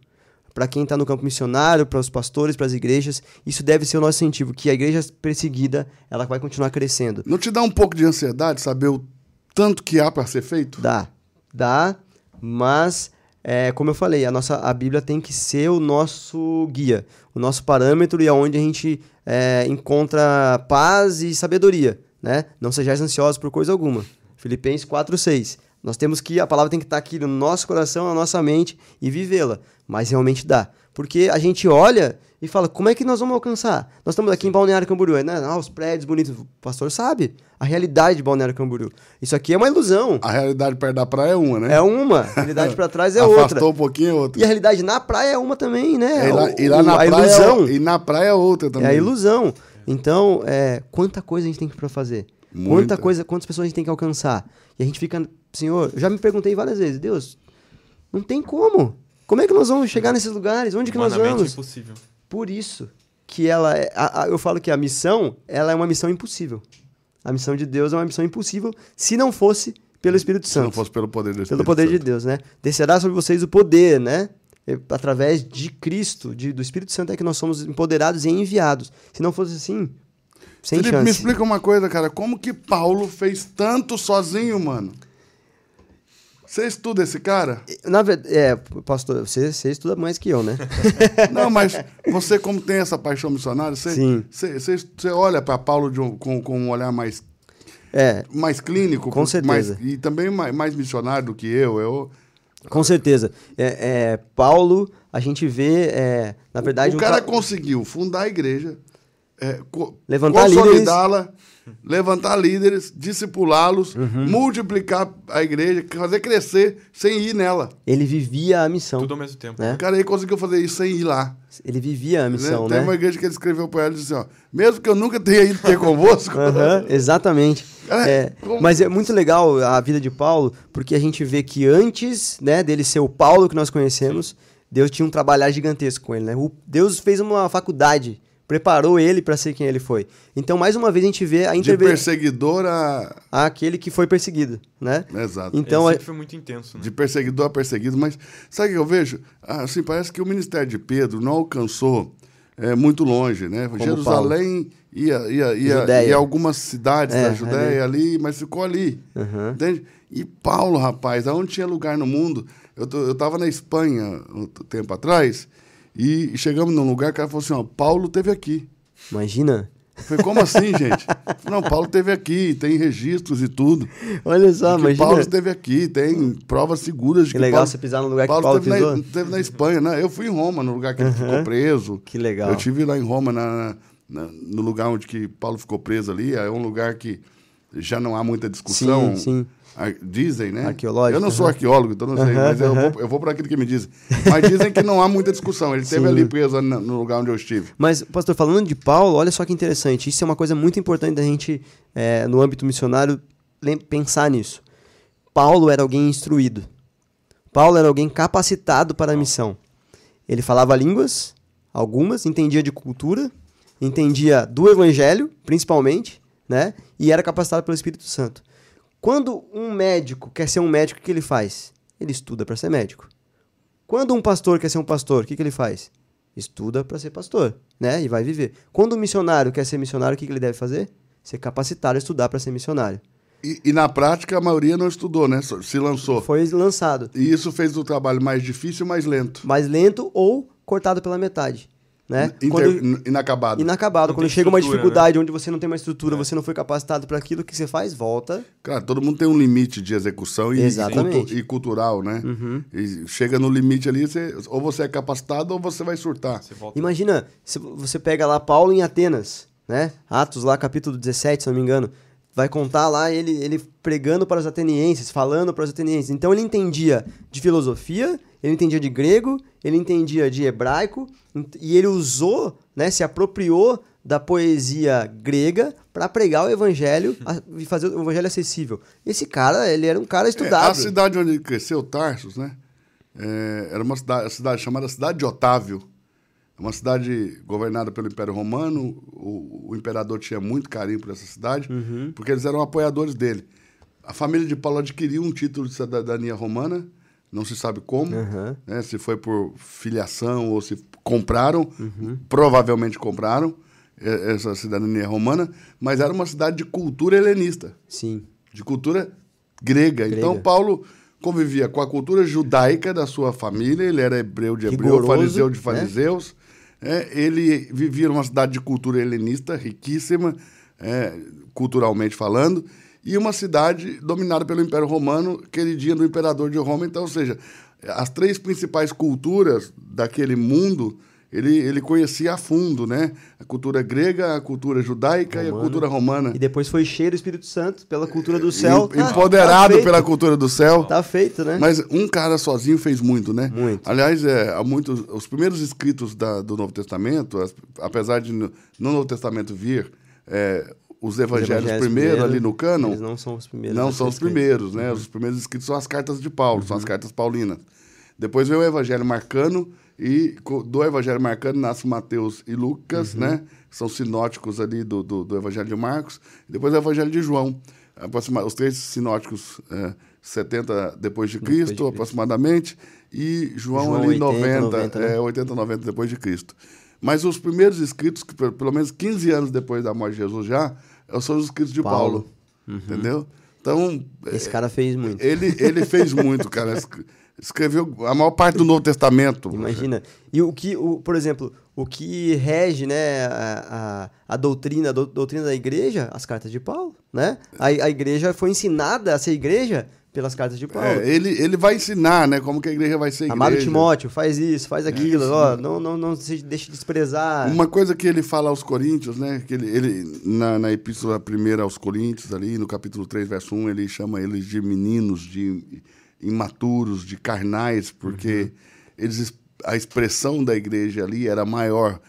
Para quem está no campo missionário, para os pastores, para as igrejas, isso deve ser o nosso incentivo, que a igreja perseguida, ela vai continuar crescendo. Não te dá um pouco de ansiedade saber o tanto que há para ser feito? Dá, dá, mas é, como eu falei, a nossa a Bíblia tem que ser o nosso guia, o nosso parâmetro e aonde a gente é, encontra paz e sabedoria, né? Não sejais ansiosos por coisa alguma. Filipenses 4:6. Nós temos que a palavra tem que estar aqui no nosso coração, na nossa mente e vivê-la, mas realmente dá. Porque a gente olha e fala, como é que nós vamos alcançar? Nós estamos aqui em Balneário Camboriú, né? Ah, os prédios bonitos. O pastor sabe a realidade de Balneário Camboriú. Isso aqui é uma ilusão. A realidade perto da praia é uma, né? É uma. A realidade para trás é outra. Afastou um pouquinho é outra. E a realidade na praia é uma também, né? E lá, e lá na a praia ilusão. É, e na praia é outra também. É a ilusão. Então, é, quanta coisa a gente tem para fazer? Muita. Quanta coisa, quantas pessoas a gente tem que alcançar? E a gente fica, Senhor, eu já me perguntei várias vezes, Deus, não tem como. Como é que nós vamos chegar nesses lugares? Onde que nós vamos? impossível. Por isso que ela é, a, a, eu falo que a missão, ela é uma missão impossível. A missão de Deus é uma missão impossível se não fosse pelo Espírito Santo. Se não fosse pelo poder do Espírito Pelo poder Santo. de Deus, né? Descerá sobre vocês o poder, né? Através de Cristo, de, do Espírito Santo é que nós somos empoderados e enviados. Se não fosse assim, sem Felipe, chance. me explica uma coisa, cara. Como que Paulo fez tanto sozinho, mano? Você estuda esse cara? Na verdade, é, pastor, você, você estuda mais que eu, né? Não, mas você, como tem essa paixão missionária, você, Sim. você, você, você olha para Paulo um, com, com um olhar mais, é, mais clínico. Com certeza. Mais, e também mais, mais missionário do que eu. eu com certeza. É, é, Paulo, a gente vê, é, na verdade... O, o cara conseguiu fundar a igreja, é, Levantar consolidá-la levantar líderes, discipulá-los, uhum. multiplicar a igreja, fazer crescer sem ir nela. Ele vivia a missão. Tudo ao mesmo tempo. Né? O cara aí conseguiu fazer isso sem ir lá. Ele vivia a missão, né? Tem uma igreja que ele escreveu para ela e disse assim, ó, mesmo que eu nunca tenha ido ter convosco... uhum, exatamente. É, como... Mas é muito legal a vida de Paulo, porque a gente vê que antes né, dele ser o Paulo que nós conhecemos, Deus tinha um trabalhar gigantesco com ele. Né? O Deus fez uma faculdade preparou ele para ser quem ele foi. Então, mais uma vez, a gente vê a intervenção. De perseguidor a. Aquele que foi perseguido, né? Exato. Então, ele foi muito intenso. Né? De perseguidor a perseguido, mas sabe o que eu vejo? Assim, parece que o ministério de Pedro não alcançou é, muito longe, né? Como Jerusalém ia, ia, ia, ia, algumas cidades é, da Judéia ali. ali, mas ficou ali. Uhum. Entende? E Paulo, rapaz, aonde tinha lugar no mundo? Eu, tô, eu tava na Espanha um tempo atrás. E chegamos num lugar, o cara falou assim: ó, Paulo teve aqui. Imagina. Eu falei, como assim, gente? Não, Paulo teve aqui, tem registros e tudo. Olha só, imagina. Paulo esteve aqui, tem provas seguras de que, que legal Paulo, você pisar no lugar Paulo que Paulo teve pisou. Na, teve na Espanha, né? Eu fui em Roma, no lugar que ele ficou preso. Que legal. Eu tive lá em Roma, na, na, no lugar onde que Paulo ficou preso ali. É um lugar que já não há muita discussão. Sim, sim. Dizem, né? Arqueológico. Eu não sou arqueólogo, então não sei, mas eu vou, eu vou para aquilo que me dizem. Mas dizem que não há muita discussão. Ele esteve ali preso no lugar onde eu estive. Mas, pastor, falando de Paulo, olha só que interessante. Isso é uma coisa muito importante da gente, é, no âmbito missionário, pensar nisso. Paulo era alguém instruído. Paulo era alguém capacitado para a missão. Ele falava línguas, algumas, entendia de cultura, entendia do evangelho, principalmente, né? E era capacitado pelo Espírito Santo. Quando um médico quer ser um médico, o que ele faz? Ele estuda para ser médico. Quando um pastor quer ser um pastor, o que, que ele faz? Estuda para ser pastor, né? E vai viver. Quando um missionário quer ser missionário, o que, que ele deve fazer? Ser capacitado a estudar para ser missionário. E, e, na prática a maioria não estudou, né? Se lançou. Foi lançado. E isso fez o trabalho mais difícil e mais lento. Mais lento ou cortado pela metade. Né? Inter... Quando... Inacabado. Inacabado. Não Quando chega uma dificuldade né? onde você não tem uma estrutura, é. você não foi capacitado para aquilo, que você faz? Volta. Claro, todo mundo tem um limite de execução e, Exatamente. e cultural, né? Uhum. E chega no limite ali, você, ou você é capacitado ou você vai surtar. Você Imagina, se você pega lá Paulo em Atenas, né? Atos lá, capítulo 17, se não me engano vai contar lá ele, ele pregando para os atenienses, falando para os atenienses. Então ele entendia de filosofia, ele entendia de grego, ele entendia de hebraico, e ele usou, né, se apropriou da poesia grega para pregar o evangelho e fazer o evangelho acessível. Esse cara, ele era um cara estudado. É, a cidade onde ele cresceu, Tarsus, né? É, era uma cidade, cidade chamada Cidade de Otávio. É uma cidade governada pelo Império Romano. O, o imperador tinha muito carinho por essa cidade, uhum. porque eles eram apoiadores dele. A família de Paulo adquiriu um título de cidadania romana, não se sabe como, uhum. né, se foi por filiação ou se compraram, uhum. provavelmente compraram essa cidadania romana, mas era uma cidade de cultura helenista. Sim. De cultura grega. grega. Então Paulo convivia com a cultura judaica da sua família, ele era hebreu de hebreu, fariseu de né? fariseus. Né? É, ele vivia numa cidade de cultura helenista, riquíssima, é, culturalmente falando, e uma cidade dominada pelo Império Romano, queridinha do imperador de Roma. Então, ou seja, as três principais culturas daquele mundo ele, ele conhecia a fundo, né? A cultura grega, a cultura judaica Romano. e a cultura romana. E depois foi cheio do Espírito Santo pela cultura do céu. E, empoderado tá pela cultura do céu. Tá feito, né? Mas um cara sozinho fez muito, né? Muito. Aliás, é, há muitos, os primeiros escritos da, do Novo Testamento, apesar de no, no Novo Testamento vir é, os evangelhos, evangelhos primeiro, primeiro, ali no cânon. Eles não são os primeiros. Não são os primeiros, né? Uhum. Os primeiros escritos são as cartas de Paulo, uhum. são as uhum. cartas paulinas. Depois vem o evangelho marcano e do Evangelho Marcano nasce Mateus e Lucas, uhum. né? São sinóticos ali do, do, do, Evangelho de Marcos. Depois o Evangelho de João. Os três sinóticos, é, 70 depois de Cristo, depois de aproximadamente. E João, João ali 80, 90, 90 né? é, 80, 90 depois de Cristo. Mas os primeiros escritos, que pelo menos 15 anos depois da morte de Jesus já, são os escritos de Paulo. Paulo. Uhum. Entendeu? Então. Esse cara fez muito. Ele, ele fez muito, cara. escreveu a maior parte do Novo Testamento. Imagina. E o que, o, por exemplo, o que rege né, a, a, a doutrina, a doutrina da igreja, as cartas de Paulo, né? A, a igreja foi ensinada a ser igreja pelas cartas de Paulo. É, ele, ele vai ensinar, né, como que a igreja vai ser igreja. Amado Timóteo, faz isso, faz é aquilo, é ó, não, não, não se deixe desprezar. Uma coisa que ele fala aos Coríntios, né, que ele, ele na, na epístola primeira aos Coríntios, ali no capítulo 3, verso 1, ele chama eles de meninos, de imaturos, de carnais, porque uhum. eles, a expressão da igreja ali era maior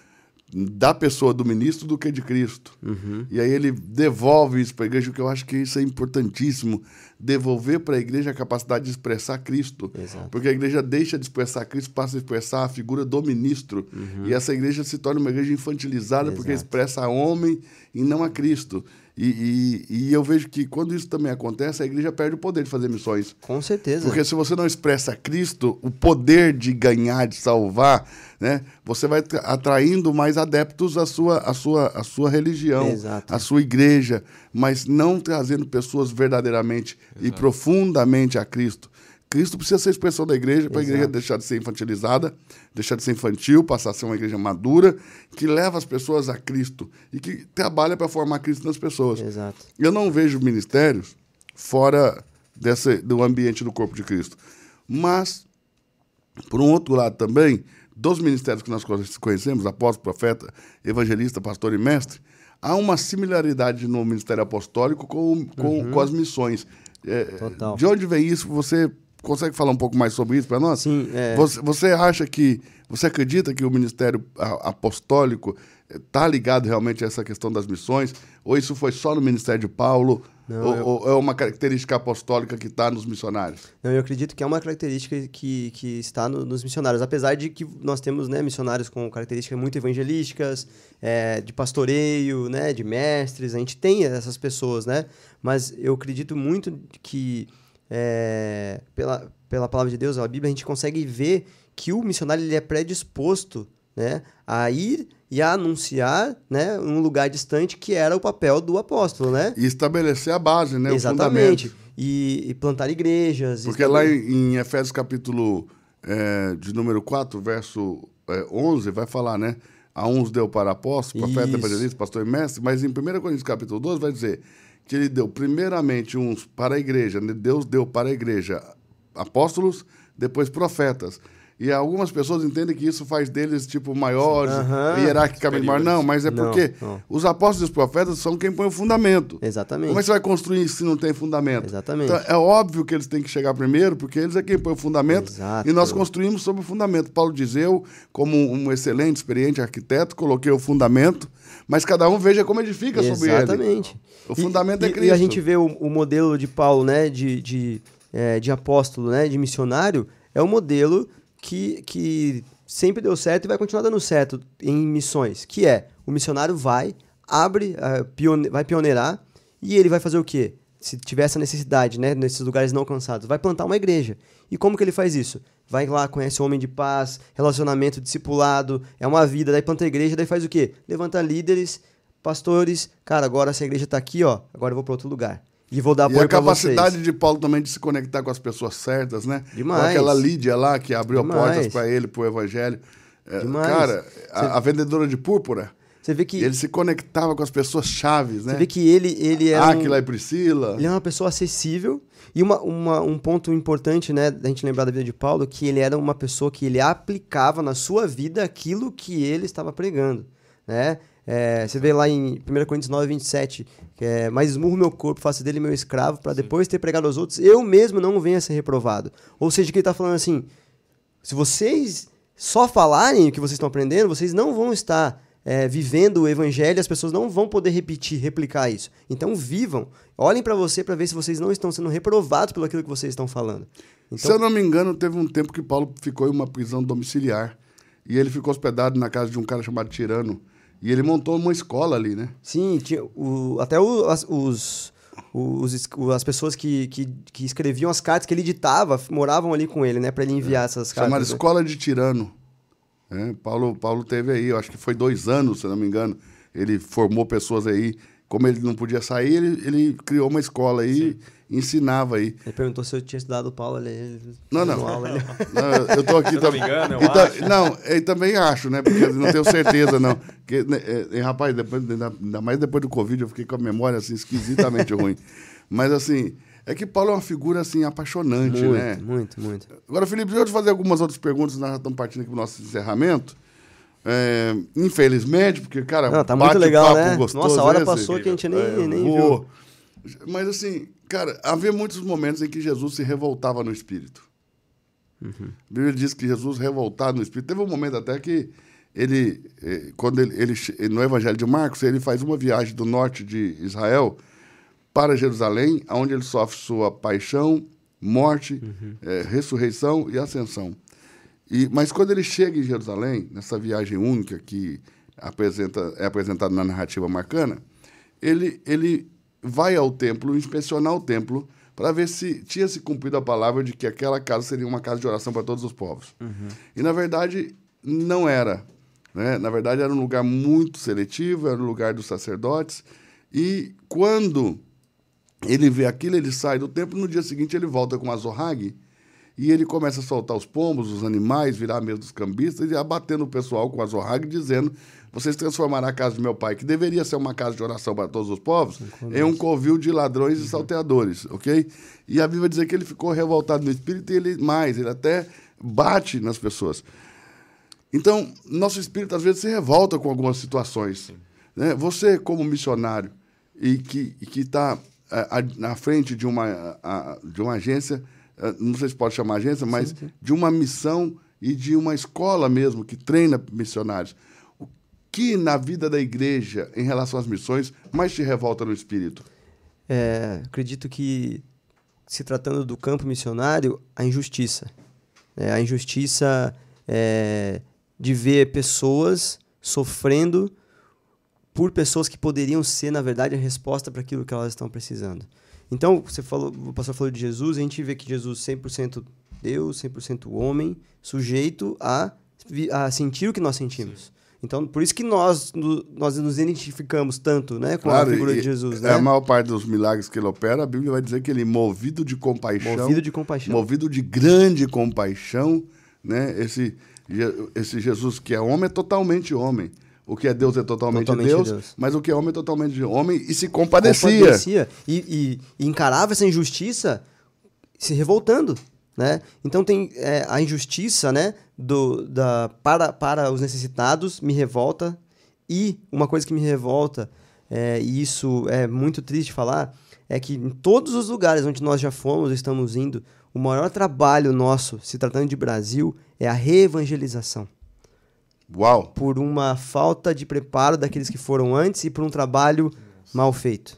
da pessoa do ministro do que de Cristo. Uhum. E aí ele devolve isso para a igreja, que eu acho que isso é importantíssimo, devolver para a igreja a capacidade de expressar Cristo. Exato. Porque a igreja deixa de expressar Cristo, passa a expressar a figura do ministro. Uhum. E essa igreja se torna uma igreja infantilizada Exato. porque expressa a homem e não a Cristo. E, e, e, eu vejo que quando isso também acontece, a igreja perde o poder de fazer missões. Com certeza. Porque se você não expressa Cristo, o poder de ganhar, de salvar, né, você vai atraindo mais adeptos à sua, à sua, à sua religião, Exato. à sua igreja, mas não trazendo pessoas verdadeiramente Exato. e profundamente a Cristo. Cristo precisa ser a expressão da igreja para a igreja deixar de ser infantilizada, deixar de ser infantil, passar a ser uma igreja madura, que leva as pessoas a Cristo e que trabalha para formar Cristo nas pessoas. Exato. Eu não vejo ministérios fora desse, do ambiente do corpo de Cristo. Mas, por um outro lado também, dos ministérios que nós conhecemos, apóstolo, profeta, evangelista, pastor e mestre, há uma similaridade no ministério apostólico com, com, uhum. com as missões. É. De onde vem isso? Você consegue falar um pouco mais sobre isso para nós? Sim. É... Você, você acha que. Você acredita que o ministério apostólico está ligado realmente a essa questão das missões? Ou isso foi só no ministério de Paulo? Não, ou, eu... ou, é uma característica apostólica que está nos missionários? Não, eu acredito que é uma característica que, que está no, nos missionários. Apesar de que nós temos né, missionários com características muito evangelísticas, é, de pastoreio, né, de mestres, a gente tem essas pessoas, né? Mas eu acredito muito que é, pela, pela palavra de Deus, a Bíblia, a gente consegue ver que o missionário ele é predisposto né, a ir e a anunciar né, um lugar distante que era o papel do apóstolo, né? E estabelecer a base, né? Exatamente. E, e, plantar igrejas. Porque lá em, em Efésios capítulo é, de número 4, verso é, 11, vai falar, né? A uns deu para apóstolo, profeta, evangelista, pastor e mestre, mas em 1 Coríntios capítulo 12 vai dizer que ele deu primeiramente uns para a igreja, né? Deus deu para a igreja apóstolos, depois profetas. E algumas pessoas entendem que isso faz deles, tipo, maiores, uhum. hierarquicamente maiores. Não, mas é porque não, não. os apóstolos e os profetas são quem põe o fundamento. Exatamente. Como é que você vai construir se não tem fundamento? Exatamente. Então, é óbvio que eles têm que chegar primeiro, porque eles é quem põe o fundamento. Exato. E nós construímos sobre o fundamento. Paulo diz, eu, como um excelente, experiente arquiteto, coloquei o fundamento, mas cada um veja como edifica Exatamente. sobre ele. Exatamente. O fundamento e, é Cristo. E a gente vê o, o modelo de Paulo, né, de, de, é, de apóstolo, né, de missionário, é o modelo que, que sempre deu certo e vai continuar dando certo em missões, que é o missionário vai, abre, uh, pione vai pioneirar e ele vai fazer o quê? Se tiver essa necessidade, né, nesses lugares não alcançados, vai plantar uma igreja. E como que ele faz isso? Vai lá, conhece o homem de paz, relacionamento, discipulado, é uma vida, daí planta a igreja, daí faz o quê? Levanta líderes, pastores, cara, agora essa igreja está aqui, ó, agora eu vou para outro lugar. E vou dar apoio E a capacidade de Paulo também de se conectar com as pessoas certas, né? Demais. Com aquela Lídia lá que abriu Demais. portas para ele, para o evangelho. É, Demais. Cara, a, a, vendedora de púrpura. Você vê que ele se conectava com as pessoas chaves, né? Você vê que ele ele é Aquila um, e Priscila. Ele é uma pessoa acessível e uma, uma, um ponto importante, né, da gente lembrar da vida de Paulo, que ele era uma pessoa que ele aplicava na sua vida aquilo que ele estava pregando, né? É, você vê lá em 1 Coríntios 9, 27, que é, mas esmurro meu corpo, faço dele meu escravo, para depois ter pregado aos outros, eu mesmo não venha a ser reprovado. Ou seja, que ele está falando assim, se vocês só falarem o que vocês estão aprendendo, vocês não vão estar é, vivendo o evangelho, as pessoas não vão poder repetir, replicar isso. Então vivam, olhem para você para ver se vocês não estão sendo reprovados pelo aquilo que vocês estão falando. Então, se eu não me engano, teve um tempo que Paulo ficou em uma prisão domiciliar e ele ficou hospedado na casa de um cara chamado Tirano. E ele montou uma escola ali, né? Sim, tinha o, até o, as, os, os, as pessoas que, que, que, escreviam as cartas que ele ditava moravam ali com ele, né? Para ele enviar é. essas cartas. Chamada né? Escola de Tirano. É, Paulo, Paulo teve aí, eu acho que foi dois anos, se não me engano. Ele formou pessoas aí. Como ele não podia sair, ele, ele criou uma escola aí. Sim ensinava aí. Ele perguntou se eu tinha estudado Paulo ali. Não, não. Aula, ele... não eu tô aqui também. engano, eu acho. Não, eu também acho, né? Porque não tenho certeza, não. Porque, né, é, rapaz, depois, ainda mais depois do Covid, eu fiquei com a memória assim, esquisitamente ruim. Mas assim, é que Paulo é uma figura assim, apaixonante, muito, né? Muito, muito. Agora, Felipe, deixa eu te fazer algumas outras perguntas, nós já estamos partindo aqui para o nosso encerramento. É, infelizmente, porque, cara, não, tá muito legal, né? Gostoso Nossa, a hora esse. passou que a gente nem, é, nem viu. Mas assim, Cara, havia muitos momentos em que Jesus se revoltava no espírito. Uhum. A Bíblia diz que Jesus revoltado no espírito. Teve um momento até que ele, eh, quando ele, ele, no Evangelho de Marcos, ele faz uma viagem do norte de Israel para Jerusalém, onde ele sofre sua paixão, morte, uhum. é, ressurreição e ascensão. E, mas quando ele chega em Jerusalém, nessa viagem única que apresenta, é apresentada na narrativa marcana, ele, ele vai ao templo, inspecionar o templo, para ver se tinha se cumprido a palavra de que aquela casa seria uma casa de oração para todos os povos. Uhum. E, na verdade, não era. Né? Na verdade, era um lugar muito seletivo, era um lugar dos sacerdotes. E quando ele vê aquilo, ele sai do templo, no dia seguinte ele volta com a Zohag, e ele começa a soltar os pombos, os animais, virar a mesa dos cambistas e abatendo o pessoal com a Zohag, dizendo vocês transformarão a casa de meu pai, que deveria ser uma casa de oração para todos os povos, em um covil de ladrões e salteadores, ok? E a Bíblia diz que ele ficou revoltado no espírito e ele mais, ele até bate nas pessoas. Então, nosso espírito às vezes se revolta com algumas situações. Né? Você, como missionário, e que está é, na frente de uma, a, de uma agência, não sei se pode chamar agência, mas sim, sim. de uma missão e de uma escola mesmo que treina missionários que na vida da igreja, em relação às missões, mais te revolta no espírito? É, acredito que, se tratando do campo missionário, a injustiça. É, a injustiça é, de ver pessoas sofrendo por pessoas que poderiam ser, na verdade, a resposta para aquilo que elas estão precisando. Então, você falou, o pastor falou de Jesus, a gente vê que Jesus 100% Deus, 100% homem, sujeito a, a sentir o que nós sentimos. Sim. Então, por isso que nós, nós nos identificamos tanto né, com claro, a figura de Jesus. Né? A maior parte dos milagres que ele opera, a Bíblia vai dizer que ele, movido de compaixão. Movido de compaixão. Movido de grande compaixão, né? Esse, esse Jesus que é homem é totalmente homem. O que é Deus é totalmente, totalmente Deus, Deus, mas o que é homem é totalmente homem e se compadecia. Compadecia. E, e, e encarava essa injustiça se revoltando. Né? Então tem é, a injustiça né, do, da, para, para os necessitados me revolta e uma coisa que me revolta é, e isso é muito triste falar é que em todos os lugares onde nós já fomos estamos indo o maior trabalho nosso se tratando de Brasil é a reevangelização Uau. Por uma falta de preparo daqueles que foram antes e por um trabalho Nossa. mal feito.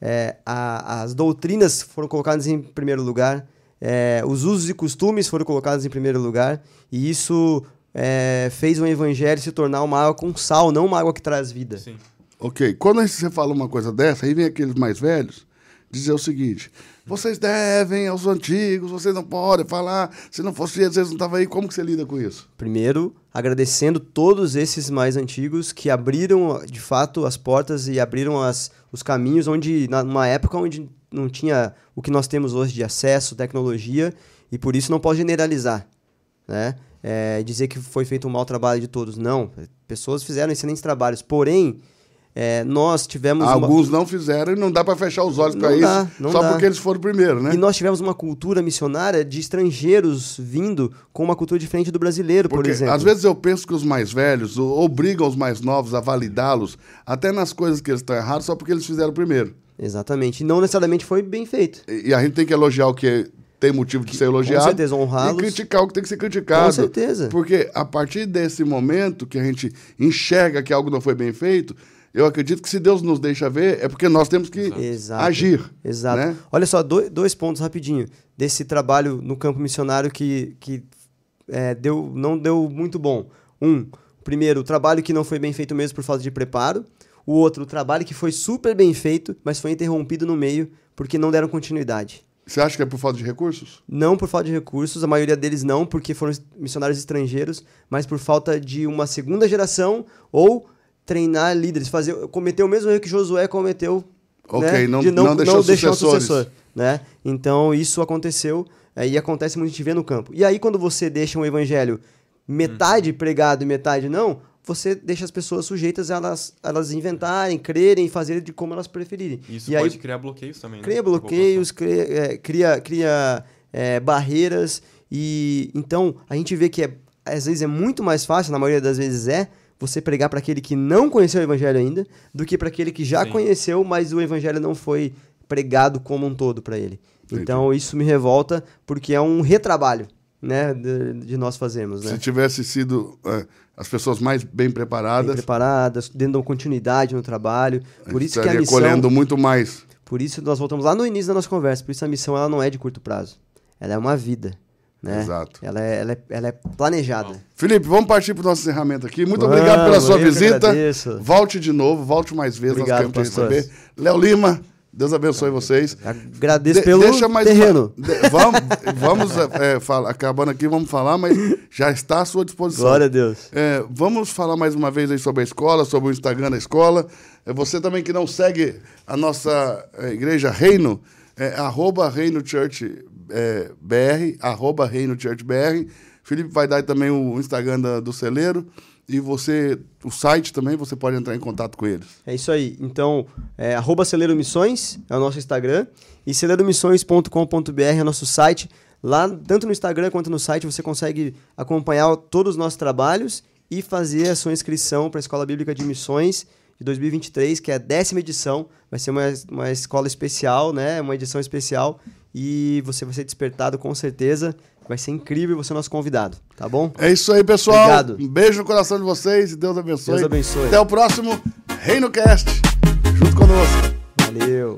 É, a, as doutrinas foram colocadas em primeiro lugar, é, os usos e costumes foram colocados em primeiro lugar, e isso é, fez o evangelho se tornar uma água com sal, não uma água que traz vida. Sim. Ok, quando você fala uma coisa dessa, aí vem aqueles mais velhos dizer o seguinte: vocês devem aos antigos, vocês não podem falar, se não fosse Jesus, não estava aí, como que você lida com isso? Primeiro, agradecendo todos esses mais antigos que abriram, de fato, as portas e abriram as, os caminhos onde, numa época onde não tinha o que nós temos hoje de acesso, tecnologia, e por isso não pode generalizar, né? É, dizer que foi feito um mau trabalho de todos. Não, pessoas fizeram excelentes trabalhos, porém é, nós tivemos. Alguns uma... não fizeram e não dá para fechar os olhos para isso, só dá. porque eles foram primeiro, né? E nós tivemos uma cultura missionária de estrangeiros vindo com uma cultura diferente do brasileiro, porque, por exemplo. Às vezes eu penso que os mais velhos obrigam os mais novos a validá-los, até nas coisas que eles estão errados, só porque eles fizeram primeiro. Exatamente. E não necessariamente foi bem feito. E, e a gente tem que elogiar o que tem motivo de ser elogiado. Com certeza, honrá-los. E criticar o que tem que ser criticado. Com certeza. Porque a partir desse momento que a gente enxerga que algo não foi bem feito, eu acredito que se Deus nos deixa ver, é porque nós temos que Exato. agir. Exato. Né? Olha só, dois, dois pontos rapidinho desse trabalho no campo missionário que, que é, deu, não deu muito bom. Um, primeiro, o trabalho que não foi bem feito mesmo por falta de preparo. O outro, o trabalho que foi super bem feito, mas foi interrompido no meio porque não deram continuidade. Você acha que é por falta de recursos? Não por falta de recursos, a maioria deles não, porque foram missionários estrangeiros, mas por falta de uma segunda geração ou treinar líderes, fazer, cometer o mesmo erro que Josué cometeu, okay, né? não, de não, não deixar, não deixar o sucessor, né? Então isso aconteceu é, e acontece muito a gente vê no campo. E aí quando você deixa um evangelho metade hum. pregado e metade não, você deixa as pessoas sujeitas a elas, elas inventarem, crerem, fazerem de como elas preferirem. Isso e pode aí, criar bloqueios também, né? Cria bloqueios, cria, é, cria, cria é, barreiras e então a gente vê que é, às vezes é muito mais fácil, na maioria das vezes é, você pregar para aquele que não conheceu o evangelho ainda, do que para aquele que já Sim. conheceu, mas o evangelho não foi pregado como um todo para ele. Entendi. Então isso me revolta porque é um retrabalho, né, de, de nós fazermos, né? Se tivesse sido é, as pessoas mais bem preparadas, bem preparadas, dando continuidade no trabalho, por isso que a missão colhendo muito mais. Por isso nós voltamos lá no início da nossa conversa, por isso a missão ela não é de curto prazo. Ela é uma vida. Né? Exato. Ela é, ela é, ela é planejada. Felipe, vamos partir para o nosso encerramento aqui. Muito vamos, obrigado pela sua visita. Volte de novo, volte mais vezes. Obrigado, nós receber. Léo Lima, Deus abençoe vocês. Agradeço de, pelo deixa mais terreno. Uma, de, vamos, vamos é, é, fala, acabando aqui, vamos falar, mas já está à sua disposição. Glória a Deus. É, vamos falar mais uma vez aí sobre a escola, sobre o Instagram da escola. É, você também que não segue a nossa é, igreja Reino, é, arroba Reino Church é, BR, arroba Reino Church BR. Felipe vai dar também o Instagram da, do celeiro. E você, o site também, você pode entrar em contato com eles. É isso aí. Então, é, arroba Celeiro Missões é o nosso Instagram. E celeiromissões.com.br é o nosso site. Lá, tanto no Instagram quanto no site, você consegue acompanhar todos os nossos trabalhos e fazer a sua inscrição para a Escola Bíblica de Missões de 2023, que é a décima edição. Vai ser uma, uma escola especial, né? Uma edição especial e você vai ser despertado com certeza. Vai ser incrível você é nosso convidado, tá bom? É isso aí, pessoal. Obrigado. Um beijo no coração de vocês e Deus abençoe. Deus abençoe. Até o próximo Reino Cast. Junto conosco. Valeu.